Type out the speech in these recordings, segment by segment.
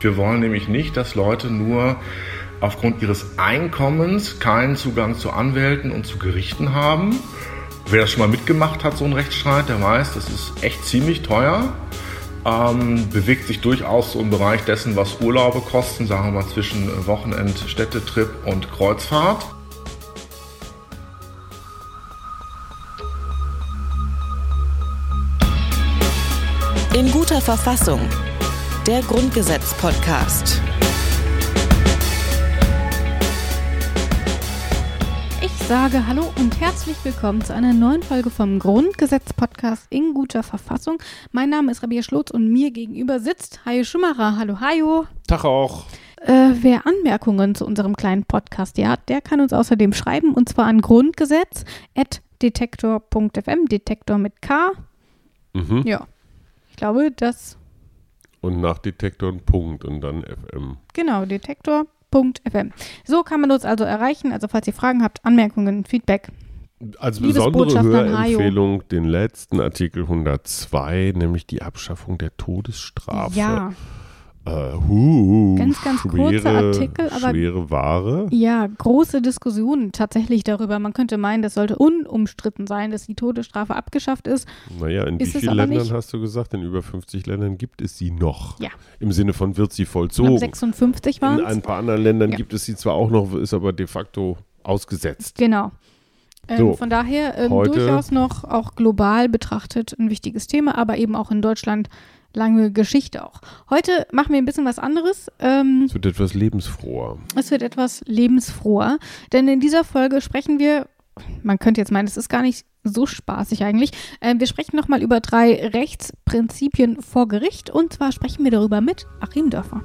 Wir wollen nämlich nicht, dass Leute nur aufgrund ihres Einkommens keinen Zugang zu Anwälten und zu Gerichten haben. Wer das schon mal mitgemacht hat, so einen Rechtsstreit, der weiß, das ist echt ziemlich teuer. Ähm, bewegt sich durchaus so im Bereich dessen, was Urlaube kosten, sagen wir mal zwischen Wochenend, Städtetrip und Kreuzfahrt. In guter Verfassung. Der Grundgesetz-Podcast. Ich sage Hallo und herzlich willkommen zu einer neuen Folge vom Grundgesetz-Podcast in guter Verfassung. Mein Name ist Rabia Schlotz und mir gegenüber sitzt Hajo Schimmerer. Hallo, Hajo. Tag auch. Äh, wer Anmerkungen zu unserem kleinen Podcast hier hat, der kann uns außerdem schreiben und zwar an grundgesetz.detektor.fm, Detektor mit K. Mhm. Ja, ich glaube, das, Und nach Detektor ein Punkt und dann FM. genau, Detektor.fm. So kann man uns also erreichen. Also falls ihr Fragen habt, Anmerkungen, Feedback. Als besondere. Hörempfehlung den letzten Artikel 102, nämlich die Abschaffung der Todesstrafe. Ja, Äh, hu, Ganz, ganz kurzer schwere, Artikel, aber- schwere Ware. Ja, große Diskussionen tatsächlich darüber. Man könnte meinen, das sollte unumstritten sein, dass die Todesstrafe abgeschafft ist. Naja, in Ist wie vielen Ländern nicht. hast du gesagt? In über 50 Ländern gibt es sie noch. Ja. Im Sinne von wird sie vollzogen. glaube, 56 waren In ein paar anderen Ländern Ja. gibt es sie zwar auch noch, ist aber de facto ausgesetzt. Genau. Ähm, So, von daher ähm, durchaus noch auch global betrachtet ein wichtiges Thema, aber eben auch in Deutschland lange Geschichte auch. Heute machen wir ein bisschen was anderes. Ähm, Es wird etwas lebensfroher. es wird etwas lebensfroher, denn in dieser Folge sprechen wir, man könnte jetzt meinen, es ist gar nicht so spaßig eigentlich. Ähm, wir sprechen nochmal über drei Rechtsprinzipien vor Gericht und zwar sprechen wir darüber mit Achim Dörfer.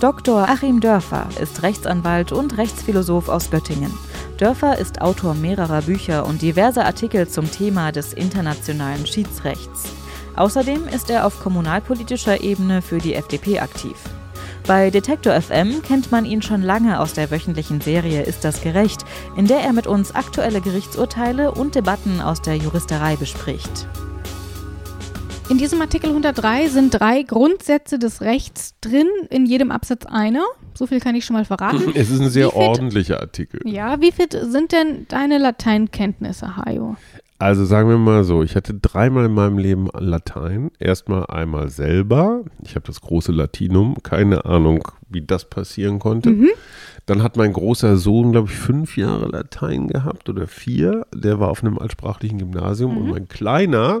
Dr. Achim Dörfer ist Rechtsanwalt und Rechtsphilosoph aus Göttingen. Dörfer ist Autor mehrerer Bücher und diverser Artikel zum Thema des internationalen Schiedsrechts. Außerdem ist er auf kommunalpolitischer Ebene für die FDP aktiv. Bei Detektor FM kennt man ihn schon lange aus der wöchentlichen Serie Ist das gerecht, in der er mit uns aktuelle Gerichtsurteile und Debatten aus der Juristerei bespricht. In diesem Artikel 103 sind drei Grundsätze des Rechts drin, in jedem Absatz einer. So viel kann ich schon mal verraten. Es ist ein sehr fit- ordentlicher Artikel. Ja, wie fit sind denn deine Lateinkenntnisse, Hajo? Also sagen wir mal so, ich hatte dreimal in meinem Leben Latein. Erstmal einmal selber. Ich habe das große Latinum. Keine Ahnung, wie das passieren konnte. Mhm. Dann hat mein großer Sohn, glaube ich, fünf Jahre Latein gehabt oder vier. Der war auf einem altsprachlichen Gymnasium. Mhm. Und mein Kleiner,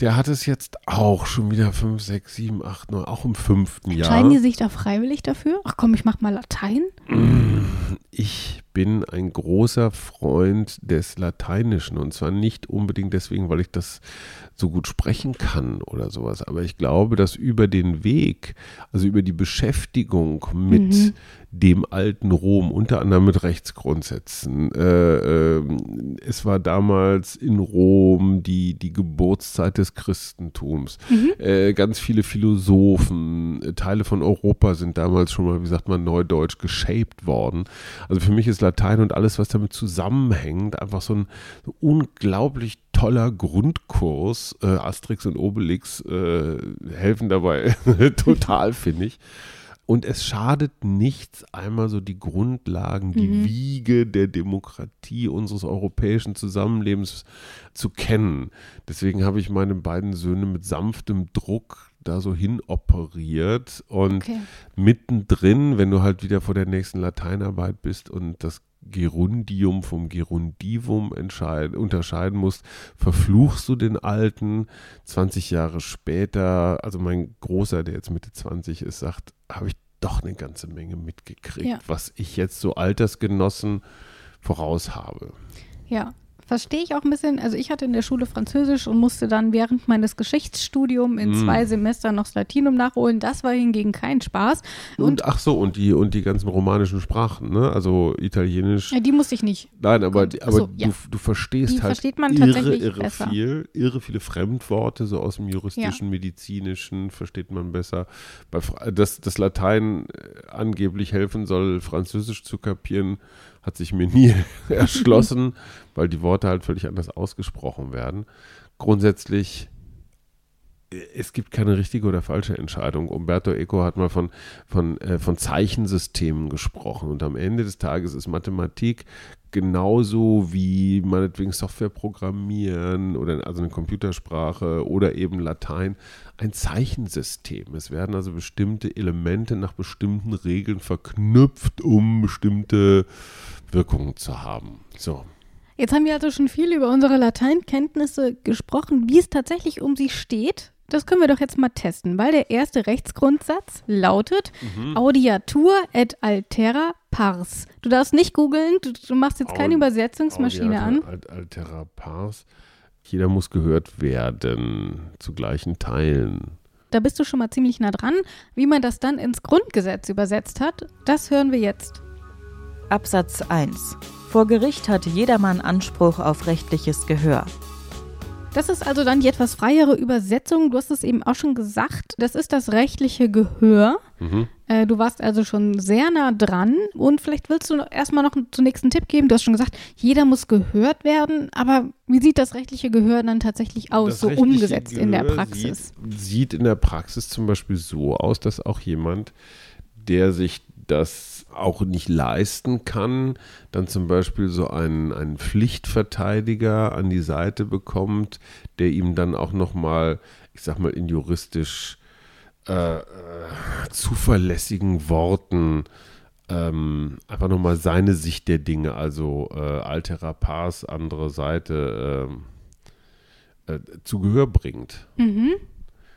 der hat es jetzt auch schon wieder fünf, sechs, sieben, acht, neun, auch im fünften Jahr. Entscheiden die sich da freiwillig dafür? Ach komm, ich mach mal Latein. Ich bin ein großer Freund des Lateinischen und zwar nicht unbedingt deswegen, weil ich das so gut sprechen kann oder sowas, aber ich glaube, dass über den Weg, also über die Beschäftigung mit Mhm. dem alten Rom, unter anderem mit Rechtsgrundsätzen, äh, ähm, es war damals in Rom die, die Geburtszeit des Christentums, äh, ganz viele Philosophen, äh, Teile von Europa sind damals schon mal, wie sagt man, neudeutsch geshaped worden. Also für mich ist Latein und alles, was damit zusammenhängt, einfach so ein so unglaublich toller Grundkurs. Äh, Asterix und Obelix äh, helfen dabei total, finde ich. Und es schadet nichts, einmal so die Grundlagen, die Mhm. Wiege der Demokratie unseres europäischen Zusammenlebens zu kennen. Deswegen habe ich meine beiden Söhne mit sanftem Druck da so hin operiert und Okay. mittendrin, wenn du halt wieder vor der nächsten Lateinarbeit bist und das Gerundium vom Gerundivum unterscheiden musst, verfluchst du den alten. 20 Jahre später, also mein Großer, der jetzt Mitte 20 ist, sagt, habe ich doch eine ganze Menge mitgekriegt, Ja. was ich jetzt so Altersgenossen voraus habe. Ja. Verstehe ich auch ein bisschen. Also ich hatte in der Schule Französisch und musste dann während meines Geschichtsstudiums in Mm. zwei Semestern noch das Latinum nachholen. Das war hingegen kein Spaß. Und, Und, ach so, und die, und die ganzen romanischen Sprachen, ne? Also Italienisch. ja, die musste ich nicht. Nein, aber, ach aber so, ja. du, du verstehst Die halt versteht man irre, tatsächlich irre besser. viel, irre viele Fremdworte, so aus dem juristischen, medizinischen versteht man besser. Bei, dass das Latein äh, angeblich helfen soll, Französisch zu kapieren, hat sich mir nie erschlossen, weil die Worte halt völlig anders ausgesprochen werden. Grundsätzlich äh, es gibt keine richtige oder falsche Entscheidung. Umberto Eco hat mal von, von, äh, von Zeichensystemen gesprochen und am Ende des Tages ist Mathematik genauso wie meinetwegen Software programmieren oder also eine Computersprache oder eben Latein ein Zeichensystem. Es werden also bestimmte Elemente nach bestimmten Regeln verknüpft, um bestimmte Wirkungen zu haben. So. Jetzt haben wir also schon viel über unsere Lateinkenntnisse gesprochen, wie es tatsächlich um sie steht. Das können wir doch jetzt mal testen, weil der erste Rechtsgrundsatz lautet mhm. Audiatur et altera pars. Du darfst nicht googeln, du, du, machst jetzt keine Aud Übersetzungsmaschine an. Altera pars. Jeder muss gehört werden, zu gleichen Teilen. Da bist du schon mal ziemlich nah dran. Wie man das dann ins Grundgesetz übersetzt hat, das hören wir jetzt. Absatz 1. Vor Gericht hat jedermann Anspruch auf rechtliches Gehör. Das ist also dann die etwas freiere Übersetzung. Du hast es eben auch schon gesagt. Das ist das rechtliche Gehör. Mhm. Äh, du warst also schon sehr nah dran. Und vielleicht willst du erstmal noch einen zunächst einen Tipp geben. Du hast schon gesagt, jeder muss gehört werden. Aber wie sieht das rechtliche Gehör dann tatsächlich aus, das so umgesetzt Gehör in der Praxis? Sieht, sieht in der Praxis zum Beispiel so aus, dass auch jemand, der sich das auch nicht leisten kann, dann zum Beispiel so einen, einen Pflichtverteidiger an die Seite bekommt, der ihm dann auch nochmal, ich sag mal, in juristisch äh, äh, zuverlässigen Worten ähm, einfach nochmal seine Sicht der Dinge, also äh, alterer Pars, andere Seite, äh, äh, zu Gehör bringt. Mhm.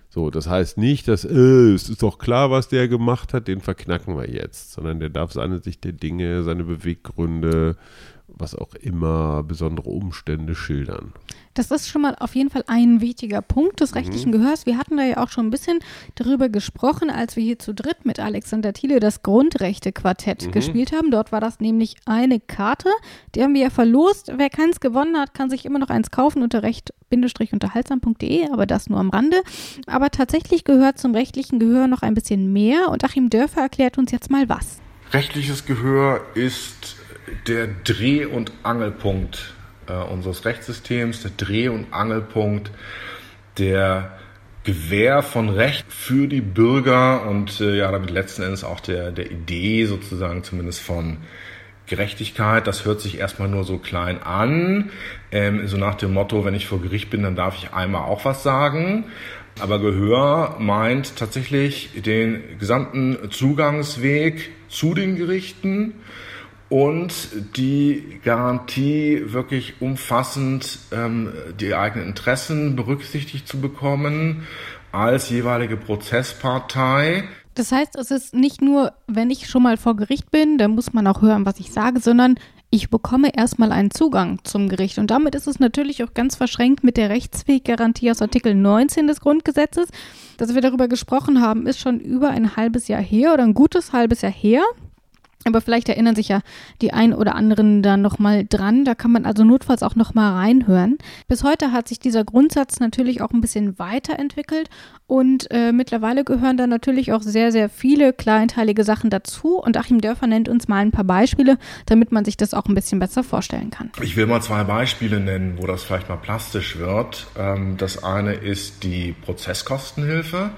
So, das heißt nicht, dass äh, es ist doch klar, was der gemacht hat, den verknacken wir jetzt, sondern der darf seine Sicht der Dinge, seine Beweggründe, was auch immer, besondere Umstände schildern. Das ist schon mal auf jeden Fall ein wichtiger Punkt des mhm. rechtlichen mhm. Gehörs. Wir hatten da ja auch schon ein bisschen darüber gesprochen, als wir hier zu dritt mit Alexander Thiele das Grundrechte-Quartett mhm. gespielt haben. Dort war das nämlich eine Karte, die haben wir ja verlost. Wer keins gewonnen hat, kann sich immer noch eins kaufen unter recht-unterhaltsam.de, aber das nur am Rande. Aber tatsächlich gehört zum rechtlichen Gehör noch ein bisschen mehr und Achim Dörfer erklärt uns jetzt mal was. Rechtliches Gehör ist der Dreh- und Angelpunkt äh, unseres Rechtssystems, der Dreh- und Angelpunkt der Gewähr von Recht für die Bürger und äh, ja, damit letzten Endes auch der, der Idee sozusagen zumindest von Gerechtigkeit. Das hört sich erstmal nur so klein an, ähm, so nach dem Motto, wenn ich vor Gericht bin, dann darf ich einmal auch was sagen. Aber Gehör meint tatsächlich den gesamten Zugangsweg zu den Gerichten und die Garantie wirklich umfassend ähm, die eigenen Interessen berücksichtigt zu bekommen als jeweilige Prozesspartei. Das heißt, es ist nicht nur, wenn ich schon mal vor Gericht bin, dann muss man auch hören, was ich sage, sondern ich bekomme erstmal einen Zugang zum Gericht. Und damit ist es natürlich auch ganz verschränkt mit der Rechtsweggarantie aus Artikel 19 des Grundgesetzes. Dass wir darüber gesprochen haben, ist schon über ein halbes Jahr her oder ein gutes halbes Jahr her. Aber vielleicht erinnern sich ja die ein oder anderen da nochmal dran. Da kann man also notfalls auch nochmal reinhören. Bis heute hat sich dieser Grundsatz natürlich auch ein bisschen weiterentwickelt und äh, mittlerweile gehören da natürlich auch sehr, sehr viele kleinteilige Sachen dazu. Und Achim Dörfer nennt uns mal ein paar Beispiele, damit man sich das auch ein bisschen besser vorstellen kann. Ich will mal zwei Beispiele nennen, wo das vielleicht mal plastisch wird. Ähm, das eine ist die Prozesskostenhilfe.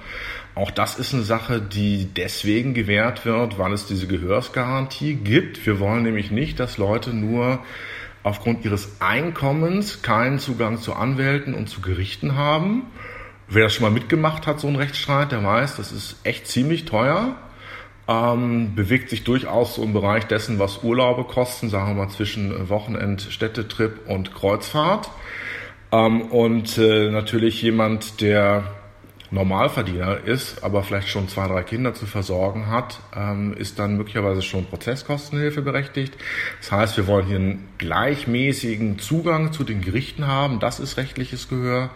Auch das ist eine Sache, die deswegen gewährt wird, weil es diese Gehörsgarantie gibt. Wir wollen nämlich nicht, dass Leute nur aufgrund ihres Einkommens keinen Zugang zu Anwälten und zu Gerichten haben. Wer das schon mal mitgemacht hat, so ein Rechtsstreit, der weiß, das ist echt ziemlich teuer. Ähm, bewegt sich durchaus so im Bereich dessen, was Urlaube kosten, sagen wir mal zwischen Wochenend, Städtetrip und Kreuzfahrt. Ähm, und äh, natürlich jemand, der Normalverdiener ist, aber vielleicht schon zwei, drei Kinder zu versorgen hat, ähm, ist dann möglicherweise schon Prozesskostenhilfe berechtigt. Das heißt, wir wollen hier einen gleichmäßigen Zugang zu den Gerichten haben. Das ist rechtliches Gehör.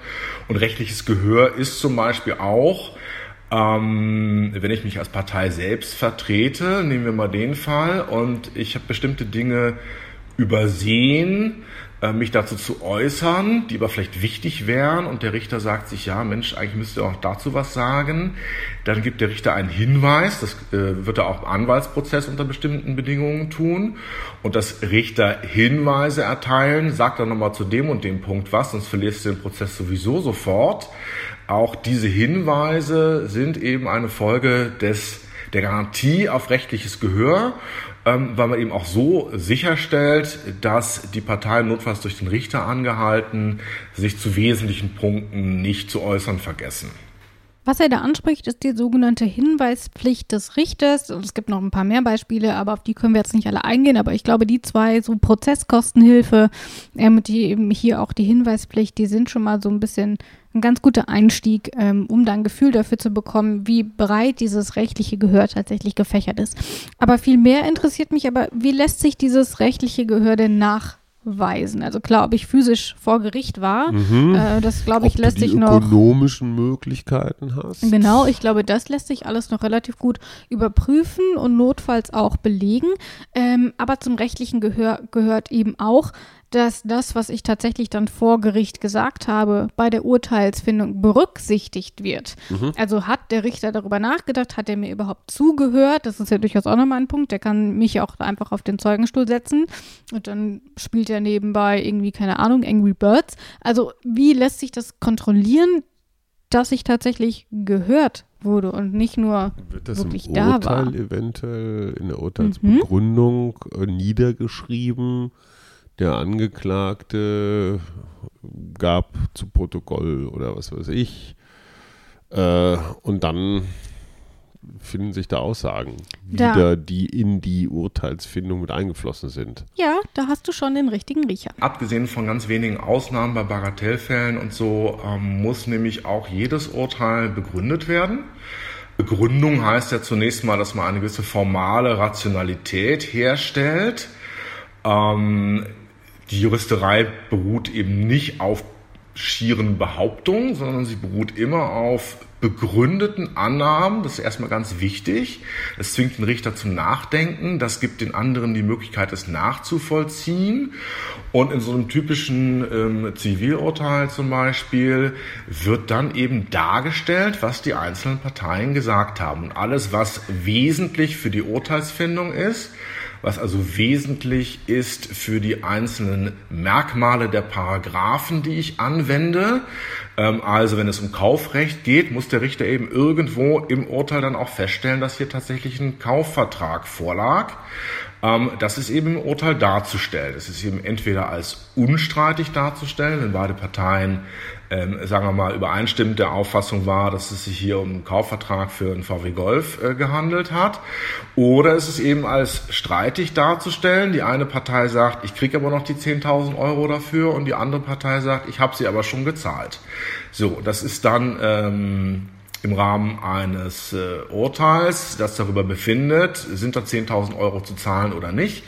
Und rechtliches Gehör ist zum Beispiel auch, ähm, wenn ich mich als Partei selbst vertrete, nehmen wir mal den Fall, und ich habe bestimmte Dinge übersehen, mich dazu zu äußern, die aber vielleicht wichtig wären und der Richter sagt sich, ja Mensch, eigentlich müsste er auch dazu was sagen. Dann gibt der Richter einen Hinweis, das äh, wird er auch im Anwaltsprozess unter bestimmten Bedingungen tun und das Richter Hinweise erteilen, sagt dann nochmal zu dem und dem Punkt was, sonst verlierst du den Prozess sowieso sofort. Auch diese Hinweise sind eben eine Folge des, der Garantie auf rechtliches Gehör, ähm, weil man eben auch so sicherstellt, dass die Parteien notfalls durch den Richter angehalten, sich zu wesentlichen Punkten nicht zu äußern vergessen. Was er da anspricht, ist die sogenannte Hinweispflicht des Richters. Und es gibt noch ein paar mehr Beispiele, aber auf die können wir jetzt nicht alle eingehen. Aber ich glaube, die zwei, so Prozesskostenhilfe, ähm, die eben hier auch die Hinweispflicht, die sind schon mal so ein bisschen ein ganz guter Einstieg, ähm, um dann ein Gefühl dafür zu bekommen, wie breit dieses rechtliche Gehör tatsächlich gefächert ist. Aber viel mehr interessiert mich aber, wie lässt sich dieses rechtliche Gehör denn nach weisen. Also klar, ob ich physisch vor Gericht war, mhm. äh, das glaube ich ob lässt du die sich noch. ökonomischen Möglichkeiten hast. Genau, ich glaube, das lässt sich alles noch relativ gut überprüfen und notfalls auch belegen. Ähm, aber zum rechtlichen Gehör gehört eben auch, dass das, was ich tatsächlich dann vor Gericht gesagt habe, bei der Urteilsfindung berücksichtigt wird. Mhm. Also hat der Richter darüber nachgedacht, hat er mir überhaupt zugehört? Das ist ja durchaus auch nochmal ein Punkt. Der kann mich auch einfach auf den Zeugenstuhl setzen und dann spielt er nebenbei irgendwie, keine Ahnung, Angry Birds. Also wie lässt sich das kontrollieren, dass ich tatsächlich gehört wurde und nicht nur Wird das wirklich im da Urteil war? eventuell in der Urteilsbegründung mhm. niedergeschrieben? Der Angeklagte gab zu Protokoll oder was weiß ich. Äh, und dann finden sich da Aussagen Da. wieder, die in die Urteilsfindung mit eingeflossen sind. Ja, da hast du schon den richtigen Riecher. Abgesehen von ganz wenigen Ausnahmen bei Bagatellfällen und so ähm, muss nämlich auch jedes Urteil begründet werden. Begründung heißt ja zunächst mal, dass man eine gewisse formale Rationalität herstellt. Ähm, die Juristerei beruht eben nicht auf schieren Behauptungen, sondern sie beruht immer auf begründeten Annahmen. Das ist erstmal ganz wichtig. Das zwingt den Richter zum Nachdenken. Das gibt den anderen die Möglichkeit, es nachzuvollziehen. Und in so einem typischen ähm, Zivilurteil zum Beispiel wird dann eben dargestellt, was die einzelnen Parteien gesagt haben. Und alles, was wesentlich für die Urteilsfindung ist, was also wesentlich ist für die einzelnen Merkmale der Paragraphen, die ich anwende. Ähm, also wenn es um Kaufrecht geht, muss der Richter eben irgendwo im Urteil dann auch feststellen, dass hier tatsächlich ein Kaufvertrag vorlag. Ähm, das ist eben im Urteil darzustellen. Es ist eben entweder als unstreitig darzustellen, wenn beide Parteien ähm, sagen wir mal, übereinstimmend der Auffassung war, dass es sich hier um einen Kaufvertrag für einen VW Golf äh, gehandelt hat. Oder ist es eben als streitig darzustellen. Die eine Partei sagt, ich kriege aber noch die 10.000 Euro dafür und die andere Partei sagt, ich habe sie aber schon gezahlt. So, das ist dann ähm, im Rahmen eines äh, Urteils, das darüber befindet, sind da 10.000 Euro zu zahlen oder nicht,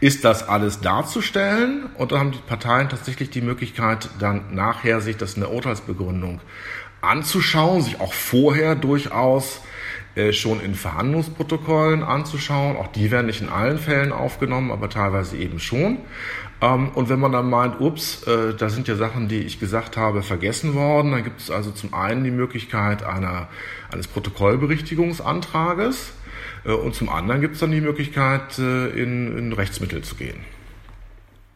ist das alles darzustellen und dann haben die Parteien tatsächlich die Möglichkeit, dann nachher sich das in der Urteilsbegründung anzuschauen, sich auch vorher durchaus äh, schon in Verhandlungsprotokollen anzuschauen. Auch die werden nicht in allen Fällen aufgenommen, aber teilweise eben schon. Ähm, und wenn man dann meint, ups, äh, da sind ja Sachen, die ich gesagt habe, vergessen worden, dann gibt es also zum einen die Möglichkeit einer, eines Protokollberichtigungsantrages und zum anderen gibt es dann die Möglichkeit, äh, in, in Rechtsmittel zu gehen.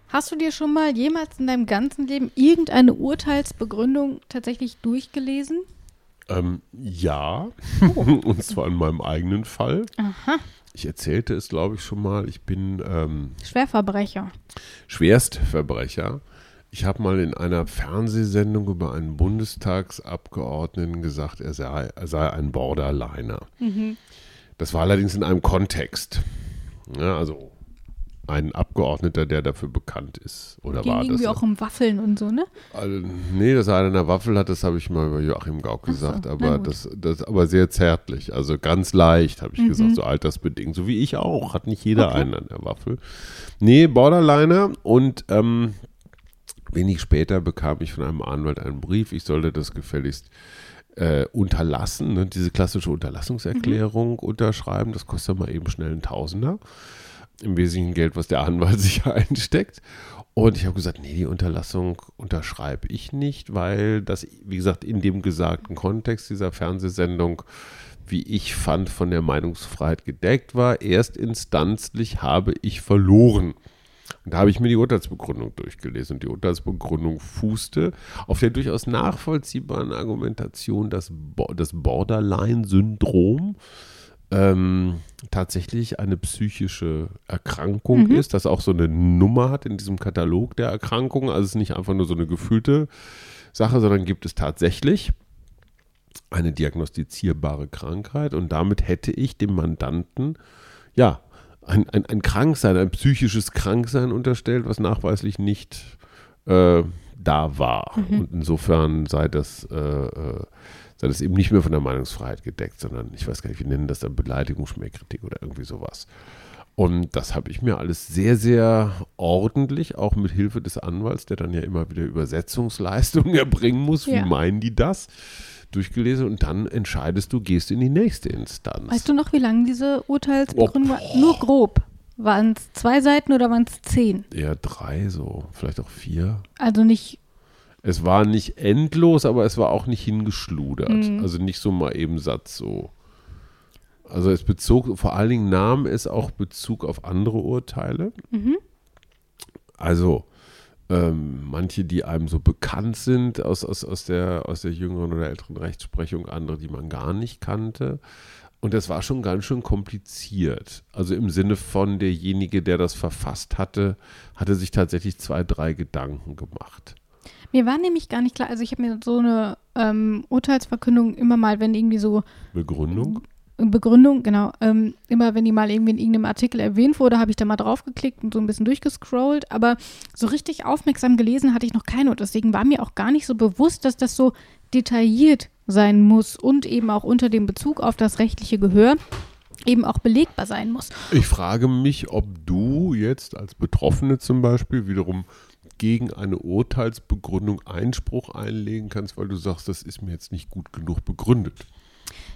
Hast du dir schon mal jemals in deinem ganzen Leben irgendeine Urteilsbegründung tatsächlich durchgelesen? Ähm, ja, und zwar in meinem eigenen Fall. Aha. Ich erzählte es, glaube ich, schon mal. Ich bin ähm, Schwerverbrecher. Schwerstverbrecher. Ich habe mal in einer Fernsehsendung über einen Bundestagsabgeordneten gesagt, er sei, er sei ein Borderliner. Mhm. Das war allerdings in einem Kontext. Ja, also ein Abgeordneter, der dafür bekannt ist. Oder Ging war irgendwie das? auch um Waffeln und so, ne? Also, nee, dass er eine Waffel hat, das habe ich mal über Joachim Gauck so, gesagt, na aber das, das aber sehr zärtlich, also ganz leicht, habe ich Mhm. gesagt, so altersbedingt, so wie ich auch, hat nicht jeder Okay. einen an der Waffel. Nee, Borderliner und ähm, wenig später bekam ich von einem Anwalt einen Brief, ich sollte das gefälligst äh, unterlassen, ne, diese klassische Unterlassungserklärung unterschreiben, das kostet mal eben schnell einen Tausender. Im Wesentlichen Geld, was der Anwalt sich einsteckt. Und ich habe gesagt, nee, die Unterlassung unterschreibe ich nicht, weil das, wie gesagt, in dem gesagten Kontext dieser Fernsehsendung, wie ich fand, von der Meinungsfreiheit gedeckt war. Erstinstanzlich habe ich verloren. Und da habe ich mir die Urteilsbegründung durchgelesen. Und die Urteilsbegründung fußte auf der durchaus nachvollziehbaren Argumentation, dass Bo das Borderline-Syndrom ähm, tatsächlich eine psychische Erkrankung Mhm. ist, das auch so eine Nummer hat in diesem Katalog der Erkrankungen. Also es ist nicht einfach nur so eine gefühlte Sache, sondern gibt es tatsächlich eine diagnostizierbare Krankheit und damit hätte ich dem Mandanten ja ein, ein, ein Kranksein, ein psychisches Kranksein unterstellt, was nachweislich nicht äh, da war. Und insofern sei das, äh, äh, sei das eben nicht mehr von der Meinungsfreiheit gedeckt, sondern ich weiß gar nicht, wie nennen das dann Beleidigung, Schmähkritik oder irgendwie sowas. Und das habe ich mir alles sehr, sehr ordentlich, auch mit Hilfe des Anwalts, der dann ja immer wieder Übersetzungsleistungen erbringen muss. Wie Ja. meinen die das? Durchgelesen und dann entscheidest du, gehst in die nächste Instanz. Weißt du noch, wie lang diese Urteilsbegründung war? Nur grob. Waren es zwei Seiten oder waren es zehn? Eher drei, so, vielleicht auch vier. Also nicht, Es war nicht endlos, aber es war auch nicht hingeschludert. Mhm. Also nicht so mal eben Satz so. Also es bezog, vor allen Dingen nahm es auch Bezug auf andere Urteile. Mhm. Also ähm, manche, die einem so bekannt sind aus, aus, aus, der, aus der jüngeren oder älteren Rechtsprechung, andere, die man gar nicht kannte. Und das war schon ganz schön kompliziert. Also im Sinne von derjenige, der das verfasst hatte, hatte sich tatsächlich zwei, drei Gedanken gemacht. mir war nämlich gar nicht klar, also ich habe mir so eine ähm, Urteilsverkündung immer mal, wenn irgendwie so Begründung? Begründung, genau, ähm, immer wenn die mal irgendwie in irgendeinem Artikel erwähnt wurde, habe ich da mal drauf geklickt und so ein bisschen durchgescrollt, aber so richtig aufmerksam gelesen hatte ich noch keine und deswegen war mir auch gar nicht so bewusst, dass das so detailliert sein muss und eben auch unter dem Bezug auf das rechtliche Gehör eben auch belegbar sein muss. Ich frage mich, ob du jetzt als Betroffene zum Beispiel wiederum gegen eine Urteilsbegründung Einspruch einlegen kannst, weil du sagst, das ist mir jetzt nicht gut genug begründet.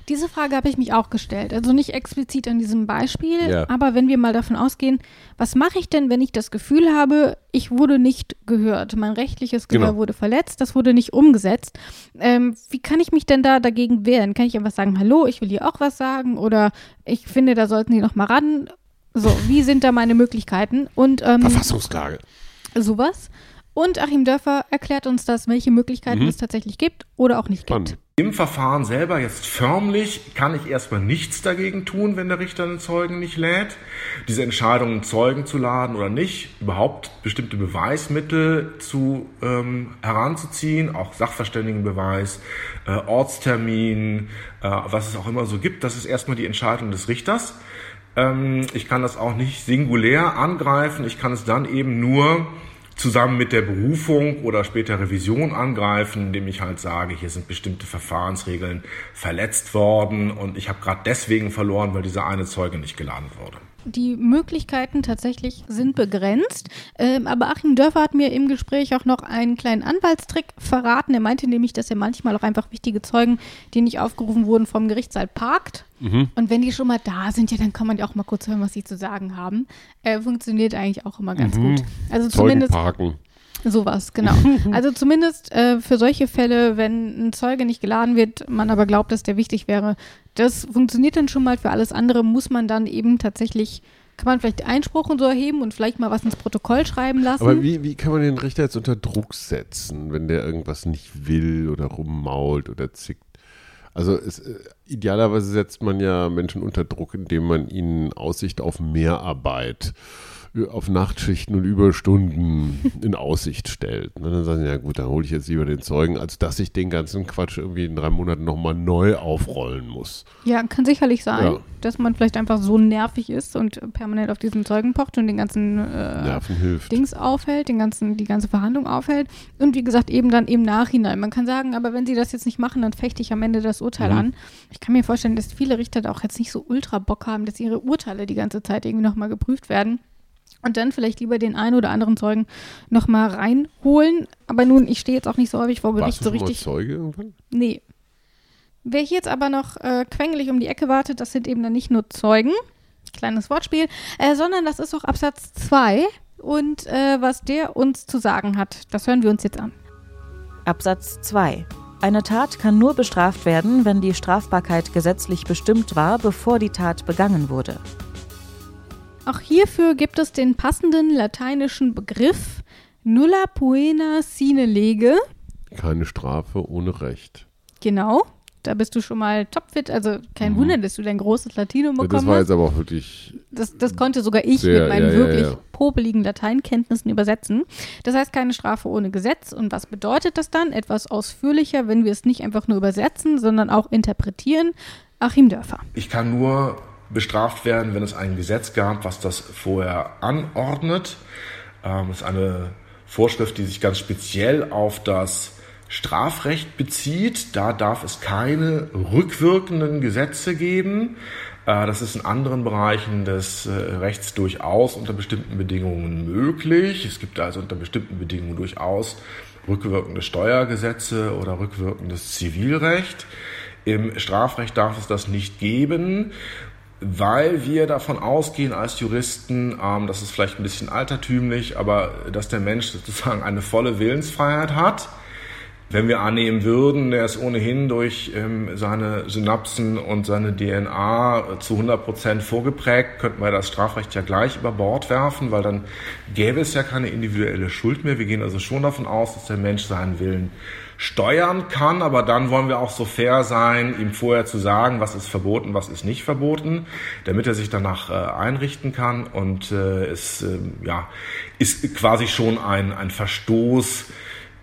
Diese Frage habe ich mich auch gestellt. Also nicht explizit an diesem Beispiel, Ja. aber wenn wir mal davon ausgehen, was mache ich denn, wenn ich das Gefühl habe, ich wurde nicht gehört, mein rechtliches Gehör Genau. wurde verletzt, das wurde nicht umgesetzt. Ähm, wie kann ich mich denn da dagegen wehren? Kann ich einfach sagen, hallo, ich will hier auch was sagen oder ich finde, da sollten die noch mal ran. So, wie sind da meine Möglichkeiten? Und ähm, Verfassungsklage. sowas. Und Achim Dörfer erklärt uns das, welche Möglichkeiten Mhm. es tatsächlich gibt oder auch nicht Spannend. gibt. Im Verfahren selber jetzt förmlich kann ich erstmal nichts dagegen tun, wenn der Richter einen Zeugen nicht lädt. Diese Entscheidung, einen Zeugen zu laden oder nicht, überhaupt bestimmte Beweismittel zu ähm, heranzuziehen, auch Sachverständigenbeweis, äh, Ortstermin, äh, was es auch immer so gibt, das ist erstmal die Entscheidung des Richters. Ähm, ich kann das auch nicht singulär angreifen, ich kann es dann eben nur zusammen mit der Berufung oder später Revision angreifen, indem ich halt sage, hier sind bestimmte Verfahrensregeln verletzt worden und ich habe gerade deswegen verloren, weil dieser eine Zeuge nicht geladen wurde. Die Möglichkeiten tatsächlich sind begrenzt. Ähm, aber Achim Dörfer hat mir im Gespräch auch noch einen kleinen Anwaltstrick verraten. Er meinte nämlich, dass er manchmal auch einfach wichtige Zeugen, die nicht aufgerufen wurden, vom Gerichtssaal parkt. Und wenn die schon mal da sind, ja, dann kann man ja auch mal kurz hören, was sie zu sagen haben. Äh, funktioniert eigentlich auch immer ganz gut. Also zumindest Zeugenparken. Sowas, genau. Also zumindest äh, für solche Fälle, wenn ein Zeuge nicht geladen wird, man aber glaubt, dass der wichtig wäre, das funktioniert dann schon mal. Für alles andere muss man dann eben tatsächlich, kann man vielleicht Einspruch und so erheben und vielleicht mal was ins Protokoll schreiben lassen. Aber wie, wie kann man den Richter jetzt unter Druck setzen, wenn der irgendwas nicht will oder rummault oder zickt? Also es, äh, idealerweise setzt man ja Menschen unter Druck, indem man ihnen Aussicht auf Mehrarbeit, äh, auf Nachtschichten und Überstunden in Aussicht stellt. Und dann sagen sie, ja gut, dann hole ich jetzt lieber den Zeugen, als dass ich den ganzen Quatsch irgendwie in drei Monaten nochmal neu aufrollen muss. ja, kann sicherlich sein, Ja. dass man vielleicht einfach so nervig ist und permanent auf diesen Zeugen pocht und den ganzen äh, Nerven hilft. Dings aufhält, den ganzen, die ganze Verhandlung aufhält. Und wie gesagt, eben dann im Nachhinein. Man kann sagen, aber wenn sie das jetzt nicht machen, dann fechte ich am Ende das Urteil Mhm. an. Ich kann mir vorstellen, dass viele Richter da auch jetzt nicht so ultra Bock haben, dass ihre Urteile die ganze Zeit irgendwie nochmal geprüft werden. Und dann vielleicht lieber den einen oder anderen Zeugen nochmal reinholen. Aber nun, ich stehe jetzt auch nicht so häufig vor Warst Gericht du so richtig. Zeuge irgendwann? Nee. Wer hier jetzt aber noch äh, quengelig um die Ecke wartet, das sind eben dann nicht nur Zeugen, kleines Wortspiel, äh, sondern das ist auch Absatz 2. Und äh, was der uns zu sagen hat, das hören wir uns jetzt an. Absatz 2. Eine Tat kann nur bestraft werden, wenn die Strafbarkeit gesetzlich bestimmt war, bevor die Tat begangen wurde. Auch hierfür gibt es den passenden lateinischen Begriff nulla poena sine lege. Keine Strafe ohne Recht. Genau. Da bist du schon mal topfit. Also kein Mhm. Wunder, dass du dein großes Latinum Ja, bekommen das war hast. jetzt aber auch wirklich Das, das konnte sogar ich Sehr, mit meinen ja, ja, wirklich ja. popeligen Lateinkenntnissen übersetzen. Das heißt keine Strafe ohne Gesetz. Und was bedeutet das dann? Etwas ausführlicher, wenn wir es nicht einfach nur übersetzen, sondern auch interpretieren. Achim Dörfer. Ich kann nur bestraft werden, wenn es ein Gesetz gab, was das vorher anordnet. Ähm, das ist eine Vorschrift, die sich ganz speziell auf das Strafrecht bezieht. Da darf es keine rückwirkenden Gesetze geben. Äh, Das ist in anderen Bereichen des äh, Rechts durchaus unter bestimmten Bedingungen möglich. Es gibt also unter bestimmten Bedingungen durchaus rückwirkende Steuergesetze oder rückwirkendes Zivilrecht. Im Strafrecht darf es das nicht geben, weil wir davon ausgehen als Juristen, ähm, das ist vielleicht ein bisschen altertümlich, aber dass der Mensch sozusagen eine volle Willensfreiheit hat. Wenn wir annehmen würden, er ist ohnehin durch ähm, seine Synapsen und seine DNA zu 100 Prozent vorgeprägt, könnten wir das Strafrecht ja gleich über Bord werfen, weil dann gäbe es ja keine individuelle Schuld mehr. Wir gehen also schon davon aus, dass der Mensch seinen Willen steuern kann, aber dann wollen wir auch so fair sein, ihm vorher zu sagen, was ist verboten, was ist nicht verboten, damit er sich danach äh, einrichten kann. Und äh, es äh, ja, ist quasi schon ein, ein Verstoß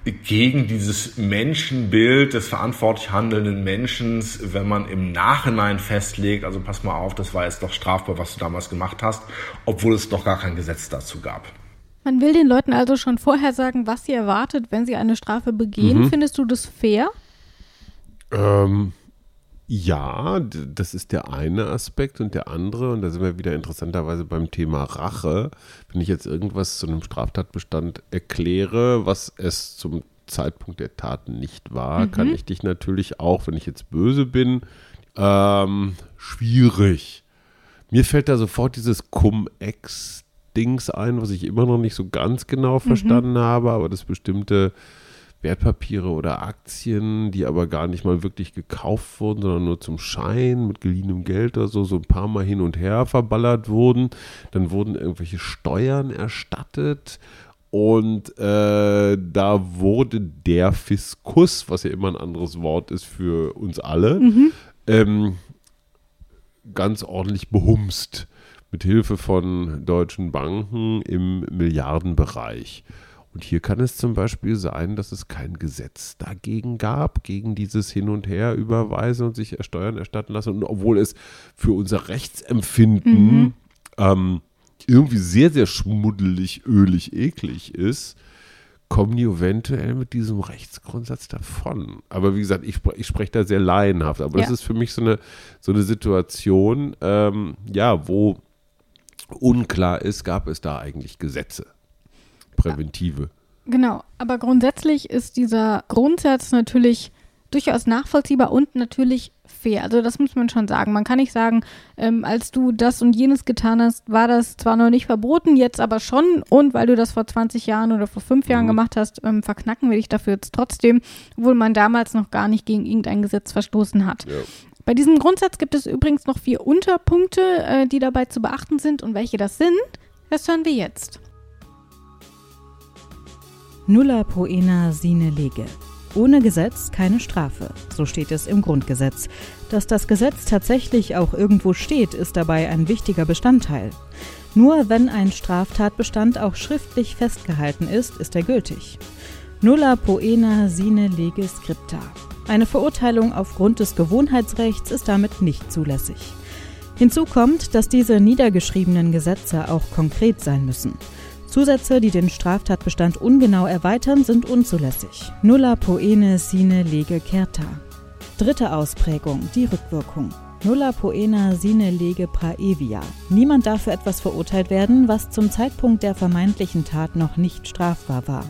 gegen dieses Menschenbild des verantwortlich handelnden Menschen, wenn man im Nachhinein festlegt, also pass mal auf, das war jetzt doch strafbar, was du damals gemacht hast, obwohl es doch gar kein Gesetz dazu gab. Man will den Leuten also schon vorher sagen, was sie erwartet, wenn sie eine Strafe begehen. Mhm. Findest du das fair? Ähm, ja, das ist der eine Aspekt und der andere, und da sind wir wieder interessanterweise beim Thema Rache. Wenn ich jetzt irgendwas zu einem Straftatbestand erkläre, was es zum Zeitpunkt der Tat nicht war, kann ich dich natürlich auch, wenn ich jetzt böse bin, ähm, schwierig. Mir fällt da sofort dieses Cum-Ex-Dings ein, was ich immer noch nicht so ganz genau verstanden habe, aber das bestimmte Wertpapiere oder Aktien, die aber gar nicht mal wirklich gekauft wurden, sondern nur zum Schein mit geliehenem Geld oder so, so ein paar Mal hin und her verballert wurden. Dann wurden irgendwelche Steuern erstattet und äh, da wurde der Fiskus, was ja immer ein anderes Wort ist für uns alle, ähm, ganz ordentlich behumst mit Hilfe von deutschen Banken im Milliardenbereich. Und hier kann es zum Beispiel sein, dass es kein Gesetz dagegen gab, gegen dieses Hin und Her überweisen und sich Steuern erstatten lassen. Und obwohl es für unser Rechtsempfinden ähm, irgendwie sehr, sehr schmuddelig, ölig, eklig ist, kommen die eventuell mit diesem Rechtsgrundsatz davon. Aber wie gesagt, ich, ich spreche da sehr laienhaft. Aber das Ja. ist für mich so eine, so eine Situation, ähm, ja, wo unklar ist, gab es da eigentlich Gesetze, präventive. Genau, aber grundsätzlich ist dieser Grundsatz natürlich durchaus nachvollziehbar und natürlich fair. Also das muss man schon sagen. Man kann nicht sagen, ähm, als du das und jenes getan hast, war das zwar noch nicht verboten, jetzt aber schon. Und weil du das vor 20 Jahren oder vor fünf Jahren Mhm. gemacht hast, ähm, verknacken wir dich dafür jetzt trotzdem, obwohl man damals noch gar nicht gegen irgendein Gesetz verstoßen hat. Ja. Bei diesem Grundsatz gibt es übrigens noch vier Unterpunkte, äh, die dabei zu beachten sind. Und welche das sind, das hören wir jetzt. Nulla poena sine lege. Ohne Gesetz keine Strafe, so steht es im Grundgesetz. Dass das Gesetz tatsächlich auch irgendwo steht, ist dabei ein wichtiger Bestandteil. Nur wenn ein Straftatbestand auch schriftlich festgehalten ist, ist er gültig. Nulla poena sine lege scripta. Eine Verurteilung aufgrund des Gewohnheitsrechts ist damit nicht zulässig. Hinzu kommt, dass diese niedergeschriebenen Gesetze auch konkret sein müssen. Zusätze, die den Straftatbestand ungenau erweitern, sind unzulässig. Nulla poene sine lege certa. Dritte Ausprägung, die Rückwirkung. Nulla poena sine lege praevia. Niemand darf für etwas verurteilt werden, was zum Zeitpunkt der vermeintlichen Tat noch nicht strafbar war.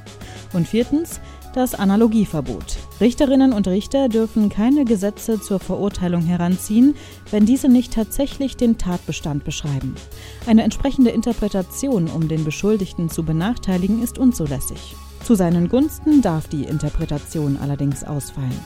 Und viertens, das Analogieverbot. Richterinnen und Richter dürfen keine Gesetze zur Verurteilung heranziehen, wenn diese nicht tatsächlich den Tatbestand beschreiben. Eine entsprechende Interpretation, um den Beschuldigten zu benachteiligen, ist unzulässig. Zu seinen Gunsten darf die Interpretation allerdings ausfallen.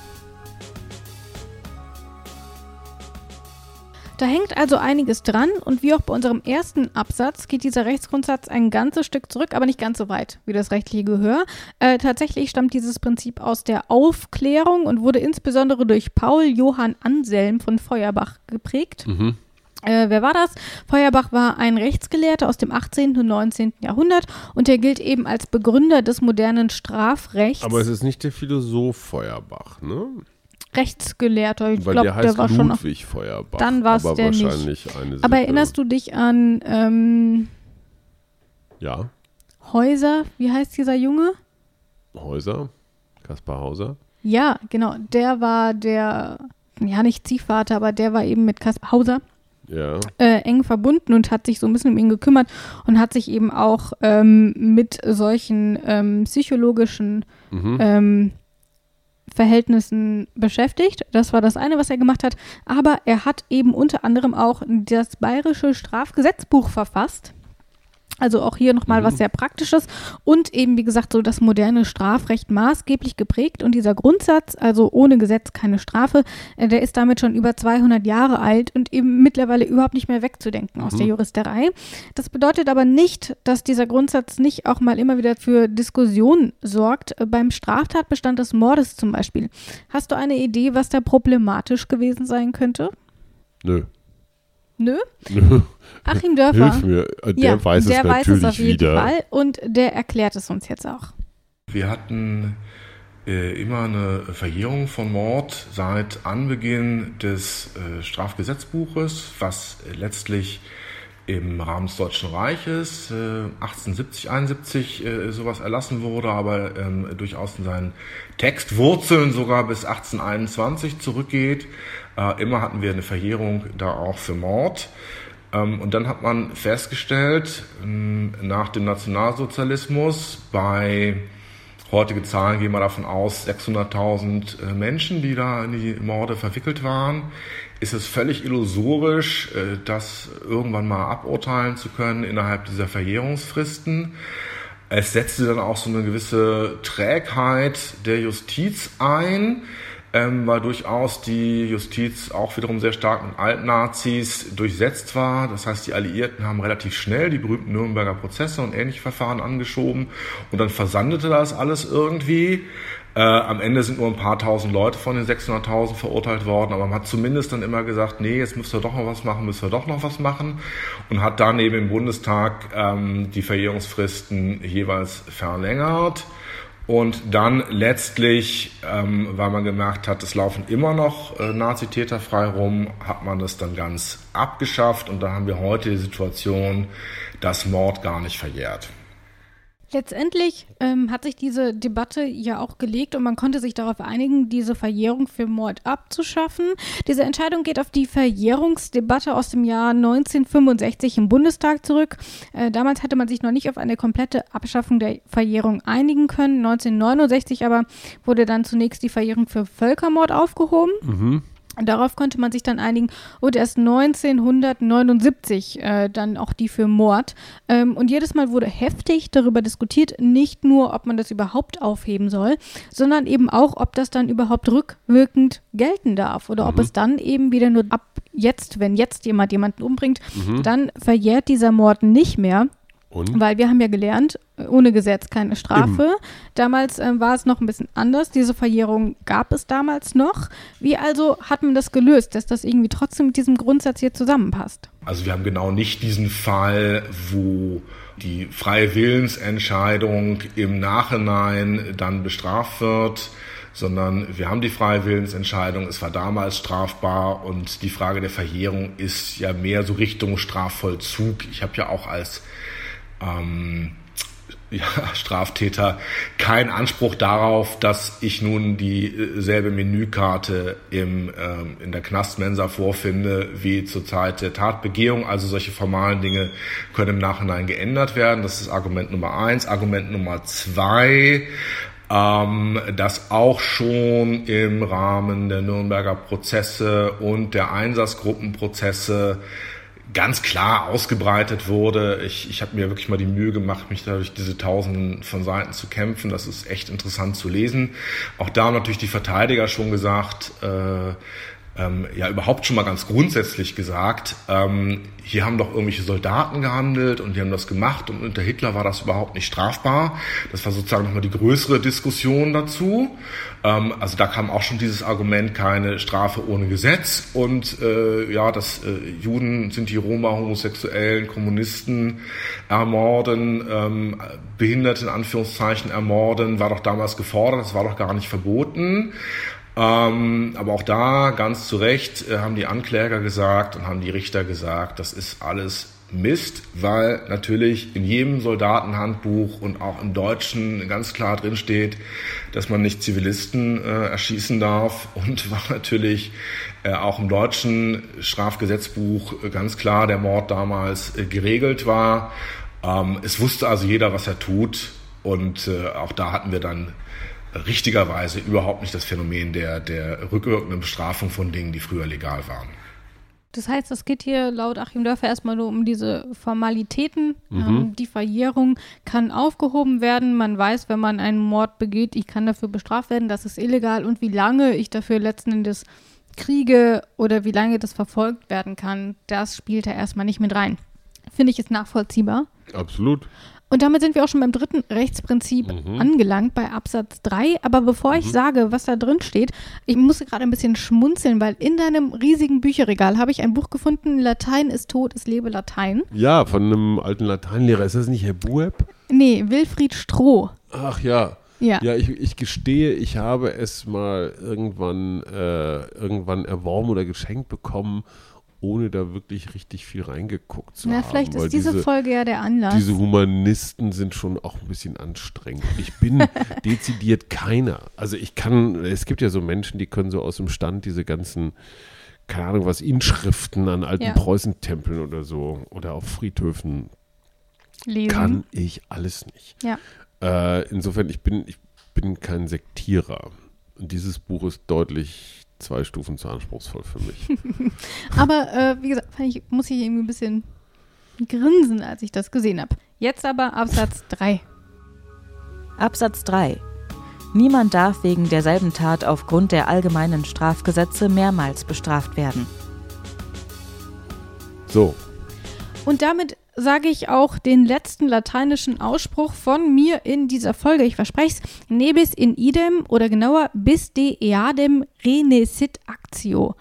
Da hängt also einiges dran und wie auch bei unserem ersten Absatz geht dieser Rechtsgrundsatz ein ganzes Stück zurück, aber nicht ganz so weit wie das rechtliche Gehör. Äh, tatsächlich stammt dieses Prinzip aus der Aufklärung und wurde insbesondere durch Paul Johann Anselm von Feuerbach geprägt. Mhm. Äh, wer war das? Feuerbach war ein Rechtsgelehrter aus dem 18. und 19. Jahrhundert und er gilt eben als Begründer des modernen Strafrechts. Aber es ist nicht der Philosoph Feuerbach, ne? Rechtsgelehrter, ich Weil glaube, der heißt der war schon. Ludwig Feuerbach. Dann war's aber der nicht. wahrscheinlich eine Aber erinnerst du dich an ähm, Ja, Häuser? Wie heißt dieser Junge? Häuser, Kaspar Hauser. Ja, genau. Der war der, ja nicht Ziehvater, aber der war eben mit Kaspar Hauser Ja, äh, eng verbunden und hat sich so ein bisschen um ihn gekümmert und hat sich eben auch ähm, mit solchen ähm, psychologischen mhm. ähm, Verhältnissen beschäftigt. Das war das eine, was er gemacht hat. Aber er hat eben unter anderem auch das bayerische Strafgesetzbuch verfasst. Also auch hier nochmal Mhm. was sehr Praktisches und eben, wie gesagt, so das moderne Strafrecht maßgeblich geprägt. Und dieser Grundsatz, also ohne Gesetz keine Strafe, äh, der ist damit schon über 200 Jahre alt und eben mittlerweile überhaupt nicht mehr wegzudenken aus Mhm. der Juristerei. Das bedeutet aber nicht, dass dieser Grundsatz nicht auch mal immer wieder für Diskussionen sorgt. Äh, Beim Straftatbestand des Mordes zum Beispiel. Hast du eine Idee, was da problematisch gewesen sein könnte? nö. Nö? Nö. Achim Dörfer. Hilf mir, äh, der ja, weiß es der weiß natürlich es auf jeden wieder. Fall und der erklärt es uns jetzt auch. Wir hatten äh, immer eine Verjährung von Mord seit Anbeginn des äh, Strafgesetzbuches, was äh, letztlich im Rahmen des Deutschen Reiches äh, 1870, 71 äh, sowas erlassen wurde, aber ähm, durchaus in seinen Textwurzeln sogar bis 1821 zurückgeht. Äh, immer hatten wir eine Verjährung da auch für Mord. Ähm, und dann hat man festgestellt, ähm, nach dem Nationalsozialismus bei heutige Zahlen gehen wir davon aus, 600.000 äh, Menschen, die da in die Morde verwickelt waren, ist es völlig illusorisch, äh, das irgendwann mal aburteilen zu können innerhalb dieser Verjährungsfristen. Es setzte dann auch so eine gewisse Trägheit der Justiz ein, ähm, weil durchaus die Justiz auch wiederum sehr stark mit Altnazis durchsetzt war. Das heißt, die Alliierten haben relativ schnell die berühmten Nürnberger Prozesse und ähnliche Verfahren angeschoben und dann versandete das alles irgendwie. Äh, am Ende sind nur ein paar tausend Leute von den 600.000 verurteilt worden, aber man hat zumindest dann immer gesagt, nee, jetzt müsst ihr doch noch was machen, müsst ihr doch noch was machen und hat dann eben im Bundestag ähm, die Verjährungsfristen jeweils verlängert. Und dann letztlich, ähm, weil man gemerkt hat, es laufen immer noch äh, Nazitäter frei rum, hat man das dann ganz abgeschafft und da haben wir heute die Situation, dass Mord gar nicht verjährt. Letztendlich ähm, hat sich diese Debatte ja auch gelegt und man konnte sich darauf einigen, diese Verjährung für Mord abzuschaffen. Diese Entscheidung geht auf die Verjährungsdebatte aus dem Jahr 1965 im Bundestag zurück. Äh, damals hatte man sich noch nicht auf eine komplette Abschaffung der Verjährung einigen können. 1969 aber wurde dann zunächst die Verjährung für Völkermord aufgehoben. Mhm. Darauf konnte man sich dann einigen und erst 1979 äh, dann auch die für Mord. Ähm, und jedes Mal wurde heftig darüber diskutiert, nicht nur, ob man das überhaupt aufheben soll, sondern eben auch, ob das dann überhaupt rückwirkend gelten darf oder ob Mhm. es dann eben wieder nur ab jetzt, wenn jetzt jemand jemanden umbringt, Mhm. dann verjährt dieser Mord nicht mehr. Und? Weil wir haben ja gelernt, ohne Gesetz keine Strafe. Damals ähm, war es noch ein bisschen anders. Diese Verjährung gab es damals noch. Wie also hat man das gelöst, dass das irgendwie trotzdem mit diesem Grundsatz hier zusammenpasst? Also wir haben genau nicht diesen Fall, wo die freie Willensentscheidung im Nachhinein dann bestraft wird, sondern wir haben die freie Willensentscheidung, es war damals strafbar und die Frage der Verjährung ist ja mehr so Richtung Strafvollzug. Ich habe ja auch als ähm, ja, Straftäter keinen Anspruch darauf, dass ich nun dieselbe Menükarte im, ähm, in der Knastmensa vorfinde wie zur Zeit der Tatbegehung. Also solche formalen Dinge können im Nachhinein geändert werden. Das ist Argument Nummer eins. Argument Nummer zwei ähm, dass auch schon im Rahmen der Nürnberger Prozesse und der Einsatzgruppenprozesse ganz klar ausgebreitet wurde. Ich, ich habe mir wirklich mal die Mühe gemacht, mich da durch diese Tausenden von Seiten zu kämpfen. Das ist echt interessant zu lesen. Auch da haben natürlich die Verteidiger schon gesagt, äh, ähm, ja überhaupt schon mal ganz grundsätzlich gesagt, ähm, hier haben doch irgendwelche Soldaten gehandelt und die haben das gemacht und unter Hitler war das überhaupt nicht strafbar. Das war sozusagen nochmal die größere Diskussion dazu. Ähm, also da kam auch schon dieses Argument, keine Strafe ohne Gesetz und äh, ja, dass äh, Juden, sind die Roma, Homosexuellen, Kommunisten ermorden, ähm, Behinderte in Anführungszeichen ermorden, war doch damals gefordert, das war doch gar nicht verboten. Ähm, aber auch da ganz zu Recht äh, haben die Ankläger gesagt und haben die Richter gesagt, das ist alles Mist, weil natürlich in jedem Soldatenhandbuch und auch im Deutschen ganz klar drin steht, dass man nicht Zivilisten äh, erschießen darf und war natürlich äh, auch im deutschen Strafgesetzbuch äh, ganz klar der Mord damals äh, geregelt war. Ähm, es wusste also jeder, was er tut und äh, auch da hatten wir dann richtigerweise überhaupt nicht das Phänomen der, der rückwirkenden Bestrafung von Dingen, die früher legal waren. Das heißt, es geht hier laut Achim Dörfer erstmal nur um diese Formalitäten. Mhm. Ähm, die Verjährung kann aufgehoben werden. Man weiß, wenn man einen Mord begeht, ich kann dafür bestraft werden, das ist illegal und wie lange ich dafür letzten Endes kriege oder wie lange das verfolgt werden kann, das spielt da erstmal nicht mit rein. Finde ich ist nachvollziehbar. Absolut. Und damit sind wir auch schon beim dritten Rechtsprinzip mhm. angelangt, bei Absatz 3. Aber bevor ich mhm. sage, was da drin steht, ich musste gerade ein bisschen schmunzeln, weil in deinem riesigen Bücherregal habe ich ein Buch gefunden, Latein ist tot, es lebe Latein. Ja, von einem alten Lateinlehrer. Ist das nicht Herr Bueb? Nee, Wilfried Stroh. Ach ja. Ja, ja ich, ich gestehe, ich habe es mal irgendwann, äh, irgendwann erworben oder geschenkt bekommen ohne da wirklich richtig viel reingeguckt zu Na, haben. Vielleicht ist diese, diese, Folge ja der Anlass. Diese Humanisten sind schon auch ein bisschen anstrengend. Ich bin dezidiert keiner. Also ich kann, es gibt ja so Menschen, die können so aus dem Stand diese ganzen, keine Ahnung was, Inschriften an alten ja. Preußentempeln oder so oder auf Friedhöfen. Lesen. Kann ich alles nicht. Ja. Äh, insofern, ich bin, ich bin kein Sektierer. Und dieses Buch ist deutlich zwei Stufen zu anspruchsvoll für mich. aber äh, wie gesagt, ich, muss ich irgendwie ein bisschen grinsen, als ich das gesehen habe. Jetzt aber Absatz 3. Absatz 3. Niemand darf wegen derselben Tat aufgrund der allgemeinen Strafgesetze mehrmals bestraft werden. So. Und damit sage ich auch den letzten lateinischen Ausspruch von mir in dieser Folge. Ich verspreche es. Nebis in idem oder genauer bis de eadem renesit actio.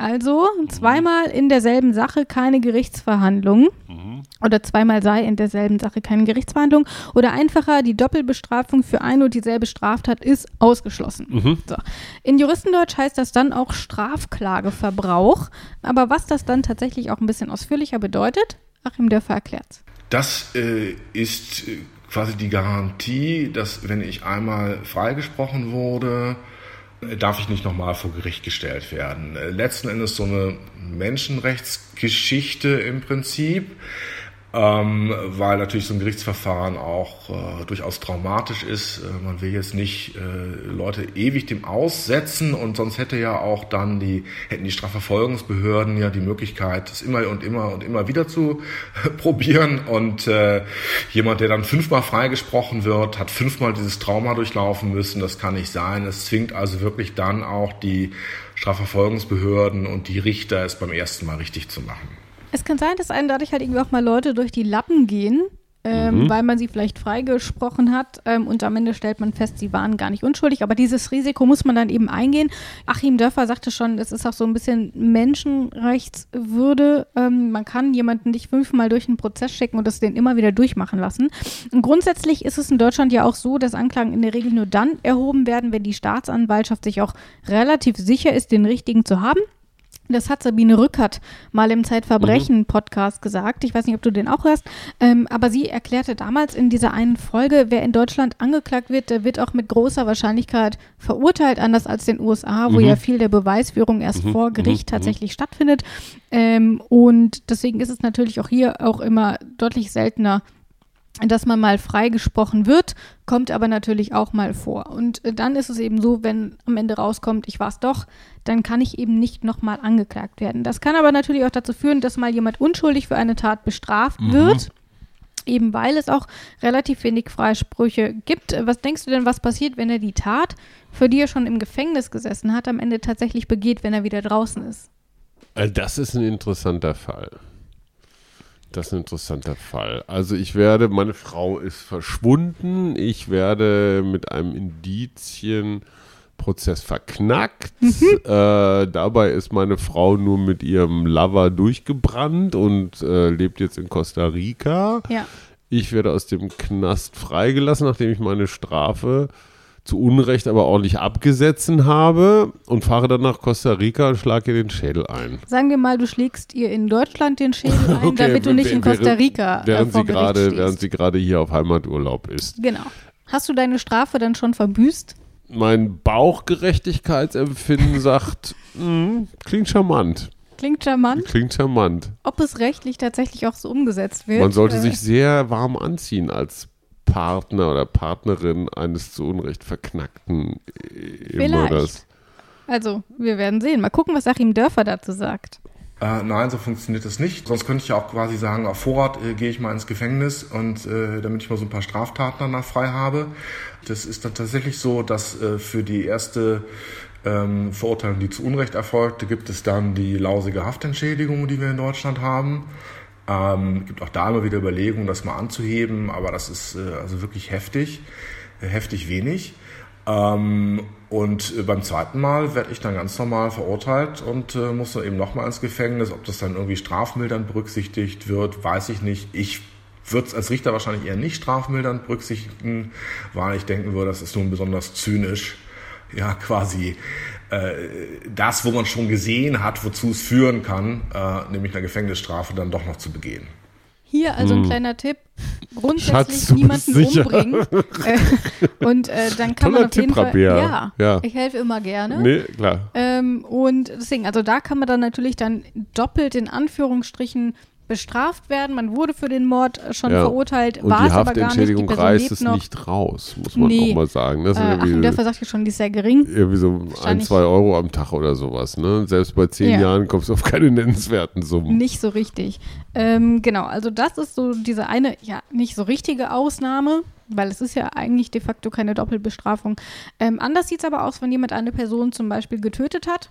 Also zweimal in derselben Sache keine Gerichtsverhandlung. Mhm. Oder zweimal sei in derselben Sache keine Gerichtsverhandlung. Oder einfacher, die Doppelbestrafung für eine und dieselbe Straftat ist ausgeschlossen. Mhm. So. In Juristendeutsch heißt das dann auch Strafklageverbrauch. Aber was das dann tatsächlich auch ein bisschen ausführlicher bedeutet, Achim Dörfer erklärt. Das äh, ist äh, quasi die Garantie, dass wenn ich einmal freigesprochen wurde, äh, darf ich nicht nochmal vor Gericht gestellt werden. Äh, letzten Endes so eine Menschenrechtsgeschichte im Prinzip ähm, weil natürlich so ein Gerichtsverfahren auch äh, durchaus traumatisch ist. Äh, man will jetzt nicht äh, Leute ewig dem aussetzen und sonst hätte ja auch dann die, hätten die Strafverfolgungsbehörden ja die Möglichkeit, das immer und immer und immer wieder zu probieren und äh, jemand, der dann fünfmal freigesprochen wird, hat fünfmal dieses Trauma durchlaufen müssen, das kann nicht sein. Es zwingt also wirklich dann auch die Strafverfolgungsbehörden und die Richter es beim ersten Mal richtig zu machen. Es kann sein, dass einem dadurch halt irgendwie auch mal Leute durch die Lappen gehen, ähm, mhm. weil man sie vielleicht freigesprochen hat ähm, und am Ende stellt man fest, sie waren gar nicht unschuldig. Aber dieses Risiko muss man dann eben eingehen. Achim Dörfer sagte schon, es ist auch so ein bisschen Menschenrechtswürde. Ähm, man kann jemanden nicht fünfmal durch einen Prozess schicken und das den immer wieder durchmachen lassen. Und grundsätzlich ist es in Deutschland ja auch so, dass Anklagen in der Regel nur dann erhoben werden, wenn die Staatsanwaltschaft sich auch relativ sicher ist, den richtigen zu haben. Das hat Sabine Rückert mal im Zeitverbrechen-Podcast mhm. gesagt. Ich weiß nicht, ob du den auch hörst. Ähm, aber sie erklärte damals in dieser einen Folge, wer in Deutschland angeklagt wird, der wird auch mit großer Wahrscheinlichkeit verurteilt, anders als in den USA, wo mhm. ja viel der Beweisführung erst mhm. vor Gericht mhm. tatsächlich stattfindet. Ähm, und deswegen ist es natürlich auch hier auch immer deutlich seltener, dass man mal freigesprochen wird, kommt aber natürlich auch mal vor. Und äh, dann ist es eben so, wenn am Ende rauskommt, ich war es doch, dann kann ich eben nicht nochmal angeklagt werden. Das kann aber natürlich auch dazu führen, dass mal jemand unschuldig für eine Tat bestraft mhm. wird. Eben weil es auch relativ wenig Freisprüche gibt. Was denkst du denn, was passiert, wenn er die Tat, für die er schon im Gefängnis gesessen hat, am Ende tatsächlich begeht, wenn er wieder draußen ist? Äh, Das ist ein interessanter Fall. Das ist ein interessanter Fall. Also ich werde, meine Frau ist verschwunden, ich werde mit einem Indizienprozess verknackt. Äh, dabei ist meine Frau nur mit ihrem Lover durchgebrannt und äh, lebt jetzt in Costa Rica. Ja. Ich werde aus dem Knast freigelassen, nachdem ich meine Strafe zu Unrecht aber ordentlich abgesessen habe und fahre dann nach Costa Rica und schlage ihr den Schädel ein. Sagen wir mal, du schlägst ihr in Deutschland den Schädel ein, Okay, damit du nicht in Costa Rica äh, während sie stehst. während sie gerade hier auf Heimaturlaub ist. Genau. Hast du deine Strafe dann schon verbüßt? Mein Bauchgerechtigkeitsempfinden sagt, "Mm, klingt charmant, Klingt charmant. klingt charmant. Ob es rechtlich tatsächlich auch so umgesetzt wird? Man sollte äh, sich sehr warm anziehen als Partner oder Partnerin eines zu Unrecht verknackten äh, Ehemörders. Also, wir werden sehen. Mal gucken, was Achim Dörfer dazu sagt. Äh, nein, so funktioniert das nicht. Sonst könnte ich ja auch quasi sagen, auf Vorrat äh, gehe ich mal ins Gefängnis und äh, damit ich mal so ein paar Straftaten danach frei habe. Das ist dann tatsächlich so, dass äh, für die erste ähm, Verurteilung, die zu Unrecht erfolgte, gibt es dann die lausige Haftentschädigung, die wir in Deutschland haben. Ähm, gibt auch da immer wieder Überlegungen, das mal anzuheben, aber das ist äh, also wirklich heftig, heftig wenig. Ähm, und äh, beim zweiten Mal werde ich dann ganz normal verurteilt und äh, muss dann eben nochmal ins Gefängnis. Ob das dann irgendwie strafmildernd berücksichtigt wird, weiß ich nicht. Ich würde es als Richter wahrscheinlich eher nicht strafmildernd berücksichtigen, weil ich denken würde, das ist nun besonders zynisch. Ja, quasi das, wo man schon gesehen hat, wozu es führen kann, äh, nämlich eine Gefängnisstrafe dann doch noch zu begehen. Hier also ein kleiner Tipp. Grundsätzlich Hm. Schatz, niemanden umbringen. äh, und äh, dann kann Toller man auf jeden Tipp, Fall. Rabea. Ja, Ja. ich helfe immer gerne. Nee, klar. Ähm, und deswegen, also da kann man dann natürlich dann doppelt in Anführungsstrichen bestraft werden. Man wurde für den Mord äh, schon Ja. verurteilt, war es aber gar nicht. Die Haftentschädigung Person reißt es noch. nicht raus, muss man Nee. auch mal sagen. Das Äh, irgendwie, Dörfer sagt ja schon, die ist sehr gering. irgendwie so ein, zwei Euro am Tag oder sowas. Ne? Selbst bei zehn Ja. Jahren kommst du auf keine nennenswerten Summen. Nicht so richtig. Ähm, genau, also das ist so diese eine, ja, nicht so richtige Ausnahme, weil es ist ja eigentlich de facto keine Doppelbestrafung. Ähm, anders sieht es aber aus, wenn jemand eine Person zum Beispiel getötet hat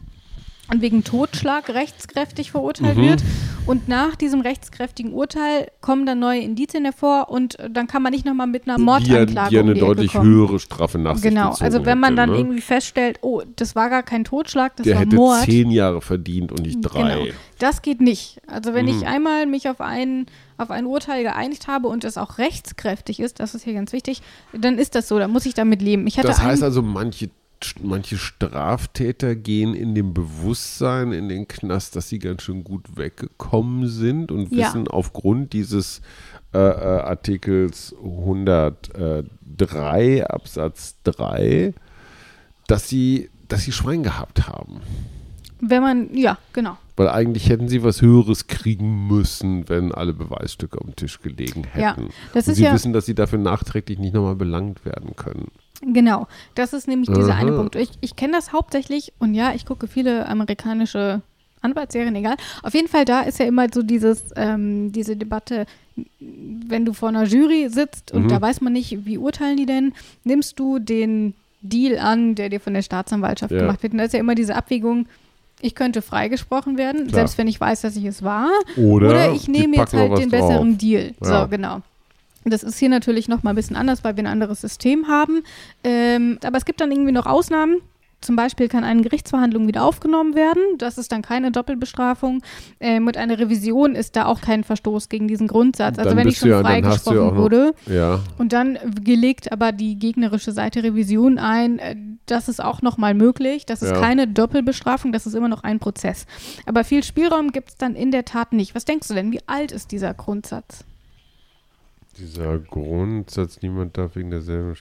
wegen Totschlag rechtskräftig verurteilt Mhm. wird. Und nach diesem rechtskräftigen Urteil kommen dann neue Indizien hervor und äh, dann kann man nicht nochmal mit einer die, Mordanklage die um eine die Ecke deutlich kommen. höhere Strafe nach sich Genau, also wenn man hätte, dann ne? irgendwie feststellt, oh, das war gar kein Totschlag, das Der war hätte Mord. zehn Jahre verdient und nicht drei. Genau. Das geht nicht. Also wenn Mhm. ich einmal mich auf ein, auf ein Urteil geeinigt habe und es auch rechtskräftig ist, das ist hier ganz wichtig, dann ist das so, dann muss ich damit leben. Ich hatte Das heißt einen, also, manche, manche Straftäter gehen in dem Bewusstsein in den Knast, dass sie ganz schön gut weggekommen sind und Ja. wissen aufgrund dieses äh, äh, Artikels 103 Absatz 3, dass sie, dass sie Schwein gehabt haben. wenn man, ja, genau. Weil eigentlich hätten sie was Höheres kriegen müssen, wenn alle Beweisstücke am Tisch gelegen Ja, hätten. das und ist sie ja- wissen, dass sie dafür nachträglich nicht nochmal belangt werden können. Genau, das ist nämlich dieser Aha. eine Punkt. Ich, ich kenne das hauptsächlich und ja, ich gucke viele amerikanische Anwaltsserien, egal. Auf jeden Fall, da ist ja immer so dieses, ähm, diese Debatte, wenn du vor einer Jury sitzt und Mhm. da weiß man nicht, wie urteilen die denn, nimmst du den Deal an, der dir von der Staatsanwaltschaft Ja. gemacht wird. Und da ist ja immer diese Abwägung, ich könnte freigesprochen werden, Klar. selbst wenn ich weiß, dass ich es war. Oder, Oder ich nehme jetzt halt den besseren drauf. Deal. Ja. So, genau. Das ist hier natürlich noch mal ein bisschen anders, weil wir ein anderes System haben. Ähm, aber es gibt dann irgendwie noch Ausnahmen. Zum Beispiel kann eine Gerichtsverhandlung wieder aufgenommen werden. Das ist dann keine Doppelbestrafung. Ähm, und eine Revision ist da auch kein Verstoß gegen diesen Grundsatz. Also Dann wenn ich schon ja- freigesprochen ja wurde Ja, und dann gelegt aber die gegnerische Seite Revision ein, äh, das ist auch nochmal möglich. Das ist keine Doppelbestrafung, das ist immer noch ein Prozess. Aber viel Spielraum gibt es dann in der Tat nicht. Was denkst du denn, wie alt ist dieser Grundsatz? Dieser Grundsatz, niemand darf wegen derselben.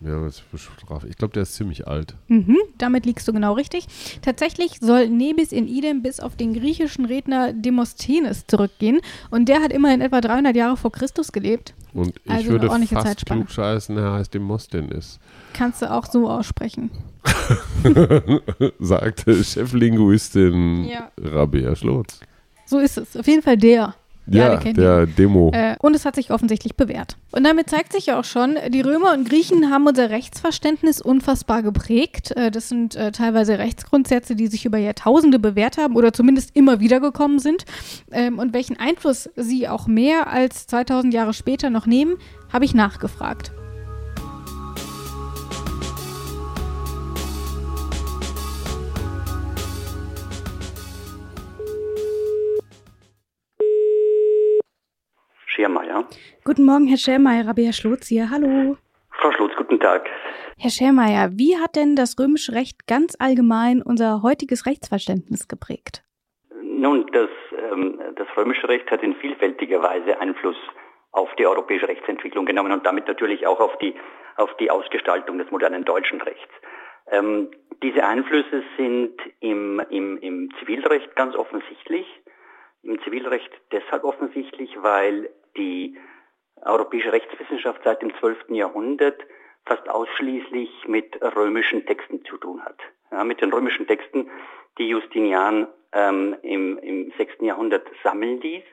Ja, was für Strafe. Ich glaube, der ist ziemlich alt. Mhm, damit liegst du genau richtig. Tatsächlich soll Nebis in idem bis auf den griechischen Redner Demosthenes zurückgehen. Und der hat immerhin etwa 300 Jahre vor Christus gelebt. Und ich Also würde fast klugscheißen, er heißt Demosthenes. Kannst du auch so aussprechen. Sagte Cheflinguistin Ja. Rabea Schlotz. So ist es. Auf jeden Fall der. Ja, ja der Demo. Äh, und es hat sich offensichtlich bewährt. Und damit zeigt sich ja auch schon, die Römer und Griechen haben unser Rechtsverständnis unfassbar geprägt. Äh, das sind äh, teilweise Rechtsgrundsätze, die sich über Jahrtausende bewährt haben oder zumindest immer wieder gekommen sind. Ähm, und welchen Einfluss sie auch mehr als 2000 Jahre später noch nehmen, habe ich nachgefragt. Schermeier. Guten Morgen, Herr Schermeier, Rabbi Herr Schlotz hier. Hallo. Frau Schlotz, guten Tag. Herr Schermeier, wie hat denn das römische Recht ganz allgemein unser heutiges Rechtsverständnis geprägt? Nun, das, ähm, das römische Recht hat in vielfältiger Weise Einfluss auf die europäische Rechtsentwicklung genommen und damit natürlich auch auf die, auf die Ausgestaltung des modernen deutschen Rechts. Ähm, diese Einflüsse sind im, im, im Zivilrecht ganz offensichtlich. Im Zivilrecht deshalb offensichtlich, weil die europäische Rechtswissenschaft seit dem 12. Jahrhundert fast ausschließlich mit römischen Texten zu tun hat. Ja, mit den römischen Texten, die Justinian ähm, im, im 6. Jahrhundert sammeln ließ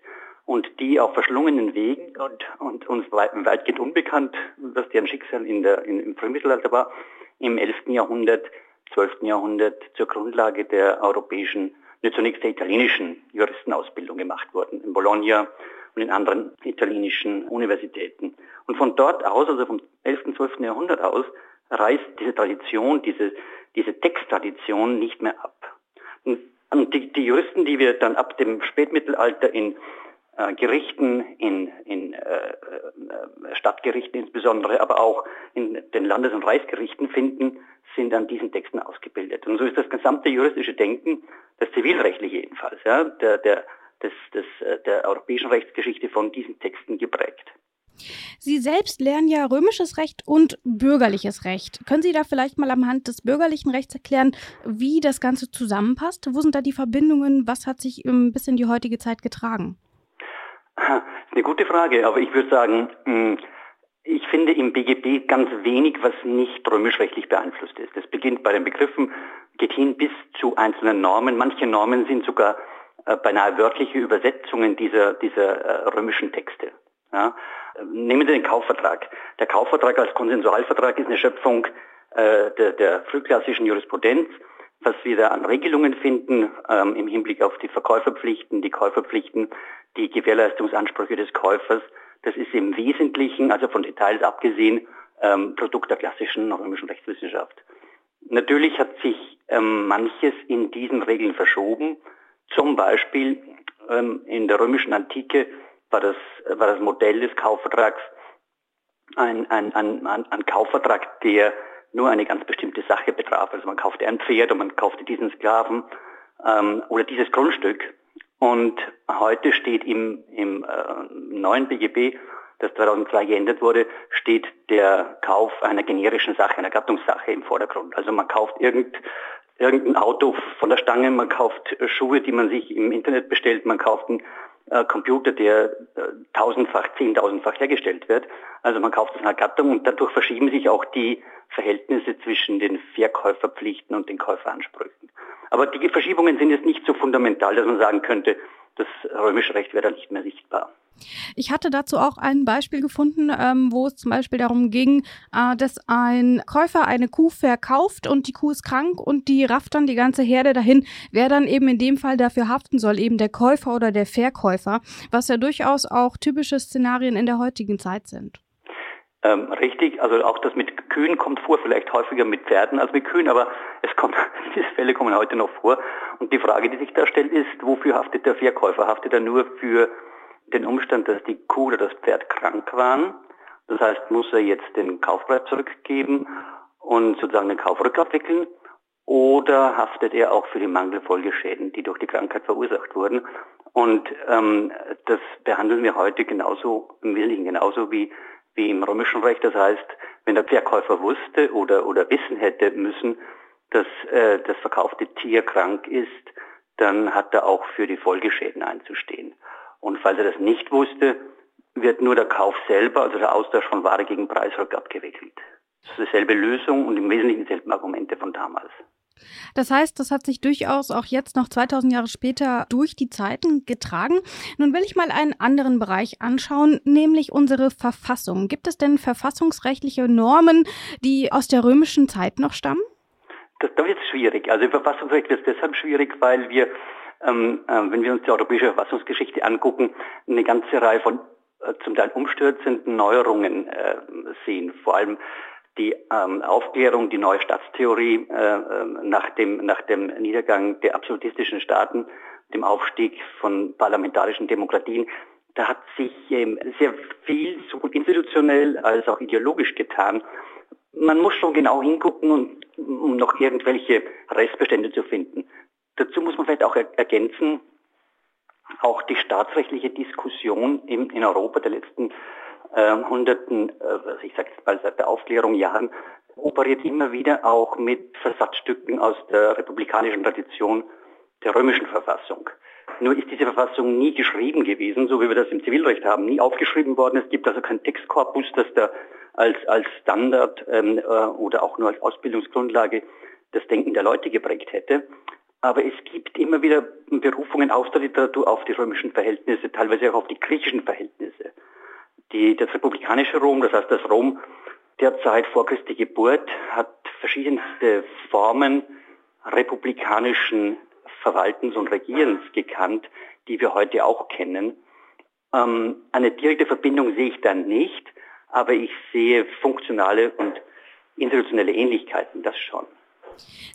und die auf verschlungenen Wegen und, und uns weit, weitgehend unbekannt, was deren Schicksal in der, in, im Frühmittelalter war, im 11. Jahrhundert, 12. Jahrhundert zur Grundlage der europäischen, ne, zunächst der italienischen Juristenausbildung gemacht wurden. In Bologna, und in anderen italienischen Universitäten. Und von dort aus, also vom 11. und 12. Jahrhundert aus, reißt diese Tradition, diese, diese Texttradition nicht mehr ab. Und, und die, die Juristen, die wir dann ab dem Spätmittelalter in äh, Gerichten, in, in äh, äh, Stadtgerichten insbesondere, aber auch in den Landes- und Reichsgerichten finden, sind an diesen Texten ausgebildet. Und so ist das gesamte juristische Denken, das zivilrechtliche jedenfalls, ja, der, der des, des, äh, der europäischen Rechtsgeschichte von diesen Texten geprägt. Sie selbst lernen ja römisches Recht und bürgerliches Recht. Können Sie da vielleicht mal am Hand des bürgerlichen Rechts erklären, wie das Ganze zusammenpasst? Wo sind da die Verbindungen? Was hat sich bis in die heutige Zeit getragen? Das ist eine gute Frage, aber ich würde sagen, hm, ich finde im BGB ganz wenig, was nicht römisch-rechtlich beeinflusst ist. Das beginnt bei den Begriffen, geht hin bis zu einzelnen Normen. Manche Normen sind sogar beinahe wörtliche Übersetzungen dieser, dieser äh, römischen Texte. Ja. Nehmen Sie den Kaufvertrag. Der Kaufvertrag als Konsensualvertrag ist eine Schöpfung äh, der, der frühklassischen Jurisprudenz. Was wir da an Regelungen finden ähm, im Hinblick auf die Verkäuferpflichten, die Käuferpflichten, die Gewährleistungsansprüche des Käufers, das ist im Wesentlichen, also von Details abgesehen, ähm, Produkt der klassischen römischen Rechtswissenschaft. Natürlich hat sich ähm, manches in diesen Regeln verschoben. Zum Beispiel ähm, in der römischen Antike war das, war das Modell des Kaufvertrags ein, ein, ein, ein, Kaufvertrag, der nur eine ganz bestimmte Sache betraf. Also man kaufte ein Pferd und man kaufte diesen Sklaven ähm, oder dieses Grundstück. Und heute steht im, im äh, neuen BGB, das 2002 geändert wurde, steht der Kauf einer generischen Sache, einer Gattungssache im Vordergrund. Also man kauft irgend, irgendein Auto von der Stange, man kauft äh, Schuhe, die man sich im Internet bestellt, man kauft einen äh, Computer, der äh, tausendfach, zehntausendfach hergestellt wird. Also man kauft es in einer Gattung und dadurch verschieben sich auch die Verhältnisse zwischen den Verkäuferpflichten und den Käuferansprüchen. Aber die Verschiebungen sind jetzt nicht so fundamental, dass man sagen könnte, das römische Recht wäre da nicht mehr sichtbar. Ich hatte dazu auch ein Beispiel gefunden, ähm, wo es zum Beispiel darum ging, äh, dass ein Käufer eine Kuh verkauft und die Kuh ist krank und die rafft dann die ganze Herde dahin, wer dann eben in dem Fall dafür haften soll, eben der Käufer oder der Verkäufer, was ja durchaus auch typische Szenarien in der heutigen Zeit sind. Ähm, richtig, also auch das mit Kühen kommt vor, vielleicht häufiger mit Pferden als mit Kühen, aber es kommt, diese Fälle kommen heute noch vor. Und die Frage, die sich da stellt, ist, wofür haftet der Verkäufer? Haftet er nur für den Umstand, dass die Kuh oder das Pferd krank waren. Das heißt, muss er jetzt den Kaufpreis zurückgeben und sozusagen den Kauf rückabwickeln oder haftet er auch für die Mangelfolgeschäden, die durch die Krankheit verursacht wurden? Und ähm, das behandeln wir heute genauso, im Wesentlichen genauso wie, wie im römischen Recht. Das heißt, wenn der Verkäufer wusste oder, oder wissen hätte müssen, dass äh, das verkaufte Tier krank ist, dann hat er auch für die Folgeschäden einzustehen. Und falls er das nicht wusste, wird nur der Kauf selber, also der Austausch von Ware gegen Preis abgewickelt. Das ist dieselbe Lösung und im Wesentlichen dieselben Argumente von damals. Das heißt, das hat sich durchaus auch jetzt noch 2000 Jahre später durch die Zeiten getragen. Nun will ich mal einen anderen Bereich anschauen, nämlich unsere Verfassung. Gibt es denn verfassungsrechtliche Normen, die aus der römischen Zeit noch stammen? Das, das wird schwierig. Also im Verfassungsrecht wird es deshalb schwierig, weil wir, ähm, äh, wenn wir uns die europäische Verfassungsgeschichte angucken, eine ganze Reihe von äh, zum Teil umstürzenden Neuerungen äh, sehen. Vor allem die ähm, Aufklärung, die neue Staatstheorie äh, ähm, nach, dem, nach dem Niedergang der absolutistischen Staaten, dem Aufstieg von parlamentarischen Demokratien, da hat sich ähm, sehr viel sowohl institutionell als auch ideologisch getan. Man muss schon genau hingucken, um noch irgendwelche Restbestände zu finden. Dazu muss man vielleicht auch ergänzen, auch die staatsrechtliche Diskussion in, in Europa der letzten äh, hunderten, äh, ich sage jetzt mal seit der Aufklärung Jahren, operiert immer wieder auch mit Versatzstücken aus der republikanischen Tradition der römischen Verfassung. Nur ist diese Verfassung nie geschrieben gewesen, so wie wir das im Zivilrecht haben, nie aufgeschrieben worden. Es gibt also keinen Textkorpus, das da als, als Standard ähm, äh, oder auch nur als Ausbildungsgrundlage das Denken der Leute geprägt hätte. Aber es gibt immer wieder Berufungen aus der Literatur auf die römischen Verhältnisse, teilweise auch auf die griechischen Verhältnisse. Die, das republikanische Rom, das heißt das Rom der Zeit vor Christi Geburt, hat verschiedenste Formen republikanischen Verwaltens und Regierens gekannt, die wir heute auch kennen. Ähm, eine direkte Verbindung sehe ich dann nicht, aber ich sehe funktionale und institutionelle Ähnlichkeiten, das schon.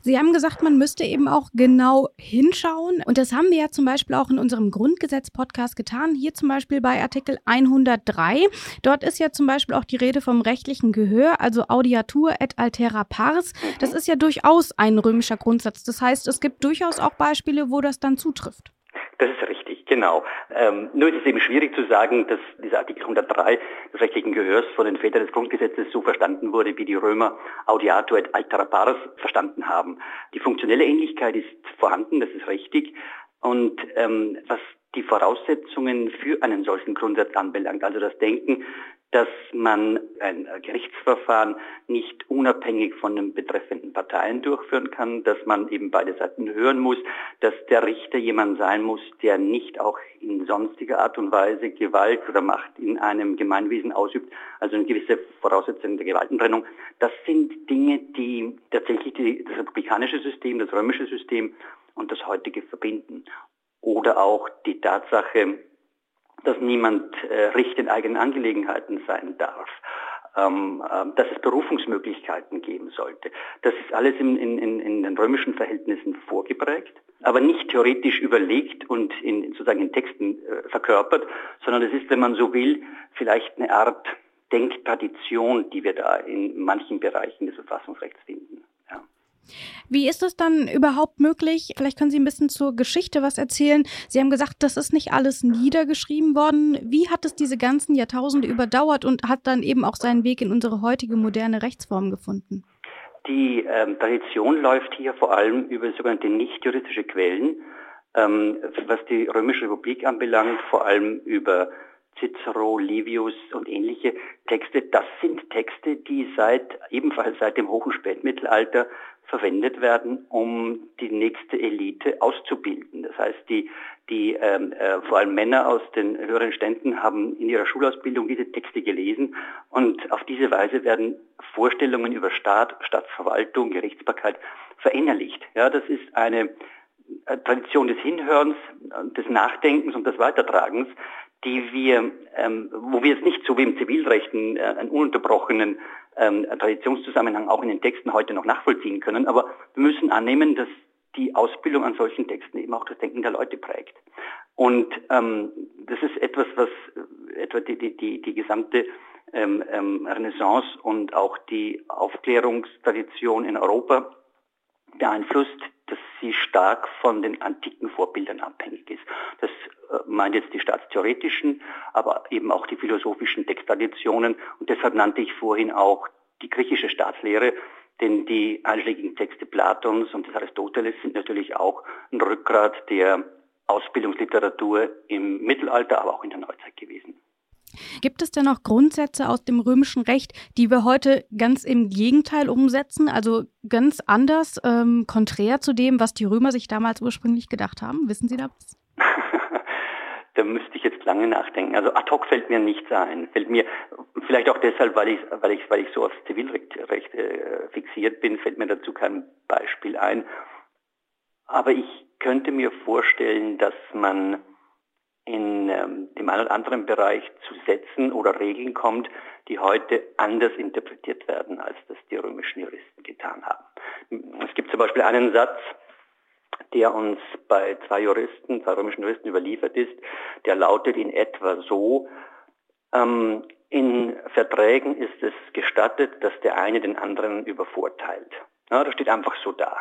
Sie haben gesagt, man müsste eben auch genau hinschauen. Und das haben wir ja zum Beispiel auch in unserem Grundgesetz-Podcast getan. Hier zum Beispiel bei Artikel 103. Dort ist ja zum Beispiel auch die Rede vom rechtlichen Gehör, also Audiatur et altera pars. Das ist ja durchaus ein römischer Grundsatz. Das heißt, es gibt durchaus auch Beispiele, wo das dann zutrifft. Das ist richtig. Genau. Ähm, nur ist es eben schwierig zu sagen, dass dieser Artikel 103 des rechtlichen Gehörs von den Vätern des Grundgesetzes so verstanden wurde, wie die Römer Audiatur et altera pars verstanden haben. Die funktionelle Ähnlichkeit ist vorhanden, das ist richtig. Und ähm, was die Voraussetzungen für einen solchen Grundsatz anbelangt, also das Denken, dass man ein Gerichtsverfahren nicht unabhängig von den betreffenden Parteien durchführen kann, dass man eben beide Seiten hören muss, dass der Richter jemand sein muss, der nicht auch in sonstiger Art und Weise Gewalt oder Macht in einem Gemeinwesen ausübt, also eine gewisse Voraussetzung der Gewaltentrennung. Das sind Dinge, die tatsächlich die, das republikanische System, das römische System und das heutige verbinden. Oder auch die Tatsache, dass niemand äh, Richter in eigenen Angelegenheiten sein darf, ähm, äh, dass es Berufungsmöglichkeiten geben sollte. Das ist alles in, in, in den römischen Verhältnissen vorgeprägt, aber nicht theoretisch überlegt und in, sozusagen in Texten äh, verkörpert, sondern es ist, wenn man so will, vielleicht eine Art Denktradition, die wir da in manchen Bereichen des Verfassungsrechts finden. Wie ist es dann überhaupt möglich? Vielleicht können Sie ein bisschen zur Geschichte was erzählen. Sie haben gesagt, das ist nicht alles niedergeschrieben worden. Wie hat es diese ganzen Jahrtausende überdauert und hat dann eben auch seinen Weg in unsere heutige moderne Rechtsform gefunden? Die ähm, Tradition läuft hier vor allem über sogenannte nicht-juristische Quellen, ähm, was die Römische Republik anbelangt, vor allem über Cicero, Livius und ähnliche Texte. Das sind Texte, die seit ebenfalls seit dem hohen Spätmittelalter verwendet werden, um die nächste Elite auszubilden. Das heißt, die, die ähm, äh, vor allem Männer aus den höheren Ständen haben in ihrer Schulausbildung diese Texte gelesen und auf diese Weise werden Vorstellungen über Staat, Staatsverwaltung, Gerichtsbarkeit verinnerlicht. Ja, das ist eine äh, Tradition des Hinhörens, des Nachdenkens und des Weitertragens, die wir, ähm, wo wir jetzt nicht so wie im Zivilrechten äh, einen ununterbrochenen ähm, Traditionszusammenhang auch in den Texten heute noch nachvollziehen können, aber wir müssen annehmen, dass die Ausbildung an solchen Texten eben auch das Denken der Leute prägt. Und ähm, das ist etwas, was äh, etwa die, die, die, die gesamte ähm, ähm, Renaissance und auch die Aufklärungstradition in Europa beeinflusst, dass sie stark von den antiken Vorbildern abhängig ist. Das äh, meint jetzt die staatstheoretischen, aber eben auch die philosophischen Texttraditionen. Und deshalb nannte ich vorhin auch die griechische Staatslehre, denn die einschlägigen Texte Platons und des Aristoteles sind natürlich auch ein Rückgrat der Ausbildungsliteratur im Mittelalter, aber auch in der Neuzeit gewesen. Gibt es denn noch Grundsätze aus dem römischen Recht, die wir heute ganz im Gegenteil umsetzen, also ganz anders, ähm, konträr zu dem, was die Römer sich damals ursprünglich gedacht haben? Wissen Sie da was? da müsste ich jetzt lange nachdenken. Also ad hoc fällt mir nichts ein. Fällt mir vielleicht auch deshalb, weil ich, weil ich, weil ich so aufs Zivilrecht Recht, äh, fixiert bin, fällt mir dazu kein Beispiel ein. Aber ich könnte mir vorstellen, dass man in ähm, dem einen oder anderen Bereich zu Sätzen oder Regeln kommt, die heute anders interpretiert werden, als das die römischen Juristen getan haben. Es gibt zum Beispiel einen Satz, der uns bei zwei Juristen, zwei römischen Juristen überliefert ist, der lautet in etwa so, ähm, in Verträgen ist es gestattet, dass der eine den anderen übervorteilt. Ja, das steht einfach so da.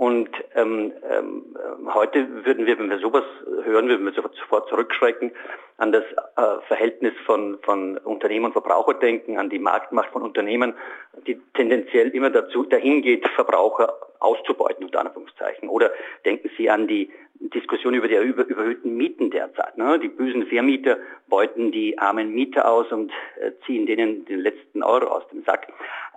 Und ähm, ähm, heute würden wir, wenn wir sowas hören, würden wir sofort zurückschrecken an das äh, Verhältnis von, von Unternehmen und Verbraucher denken, an die Marktmacht von Unternehmen, die tendenziell immer dazu dahin geht, Verbraucher auszubeuten, unter Anführungszeichen. Oder denken Sie an die Diskussion über die über, überhöhten Mieten derzeit. Ne? Die bösen Vermieter beuten die armen Mieter aus und äh, ziehen denen den letzten Euro aus dem Sack.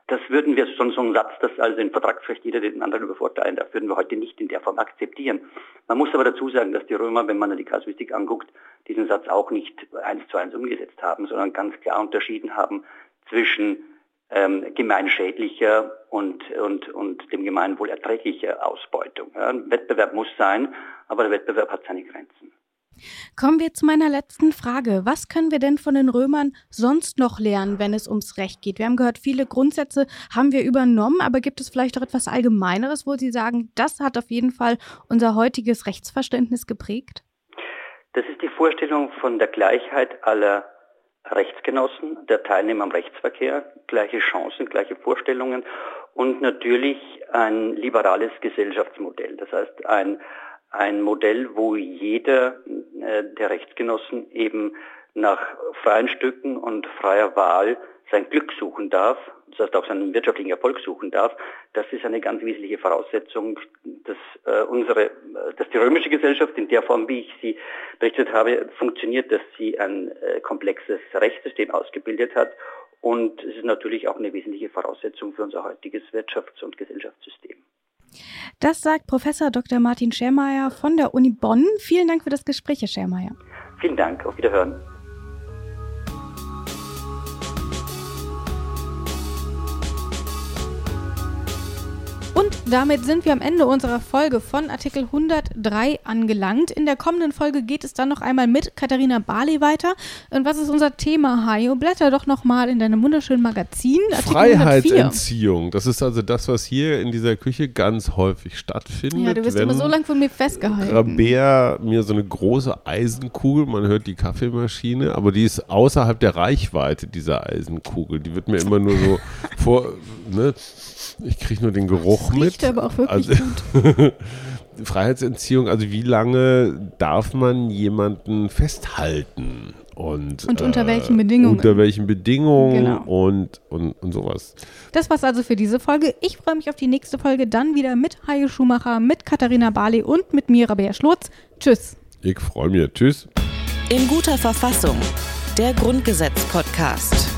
Das würden wir schon so ein Satz, dass also in Vertragsrecht jeder den anderen übervorteilen darf, würden wir heute nicht in der Form akzeptieren. Man muss aber dazu sagen, dass die Römer, wenn man die Kasuistik anguckt, diesen Satz auch nicht eins zu eins umgesetzt haben, sondern ganz klar unterschieden haben zwischen ähm, gemeinschädlicher und, und, und dem Gemeinwohl erträglicher Ausbeutung. Ja, Wettbewerb muss sein, aber der Wettbewerb hat seine Grenzen. Kommen wir zu meiner letzten Frage. Was können wir denn von den Römern sonst noch lernen, wenn es ums Recht geht? Wir haben gehört, viele Grundsätze haben wir übernommen, aber gibt es vielleicht auch etwas Allgemeineres, wo Sie sagen, das hat auf jeden Fall unser heutiges Rechtsverständnis geprägt? Das ist die Vorstellung von der Gleichheit aller Rechtsgenossen, der Teilnehmer am Rechtsverkehr, gleiche Chancen, gleiche Vorstellungen und natürlich ein liberales Gesellschaftsmodell. Das heißt, ein ein Modell, wo jeder äh, der Rechtsgenossen eben nach freien Stücken und freier Wahl sein Glück suchen darf, das heißt auch seinen wirtschaftlichen Erfolg suchen darf, das ist eine ganz wesentliche Voraussetzung, dass äh, unsere, dass die römische Gesellschaft in der Form, wie ich sie berichtet habe, funktioniert, dass sie ein äh, komplexes Rechtssystem ausgebildet hat und es ist natürlich auch eine wesentliche Voraussetzung für unser heutiges Wirtschafts- und Gesellschaftssystem. Das sagt Professor Dr. Martin Schermeier von der Uni Bonn. Vielen Dank für das Gespräch, Herr Schermeier. Vielen Dank. Auf Wiederhören. Damit sind wir am Ende unserer Folge von Artikel 103 angelangt. In der kommenden Folge geht es dann noch einmal mit Katharina Barley weiter. Und was ist unser Thema, Hajo? Blätter doch nochmal in deinem wunderschönen Magazin. Artikel Freiheitsentziehung. 104. Das ist also das, was hier in dieser Küche ganz häufig stattfindet. Ja, du wirst immer so lange von mir festgehalten. Rabea mir so eine große Eisenkugel, man hört die Kaffeemaschine, aber die ist außerhalb der Reichweite dieser Eisenkugel. Die wird mir immer nur so vor, ne? Ich kriege nur den Geruch das riecht mit. aber auch wirklich also, gut. Freiheitsentziehung, also wie lange darf man jemanden festhalten? Und, und unter äh, welchen Bedingungen? Unter welchen Bedingungen genau. und, und, und sowas. Das war's also für diese Folge. Ich freue mich auf die nächste Folge, dann wieder mit Heike Schumacher, mit Katharina Barley und mit mir, Rabea Schlurz. Tschüss. Ich freue mich. Tschüss. In guter Verfassung. Der Grundgesetz-Podcast.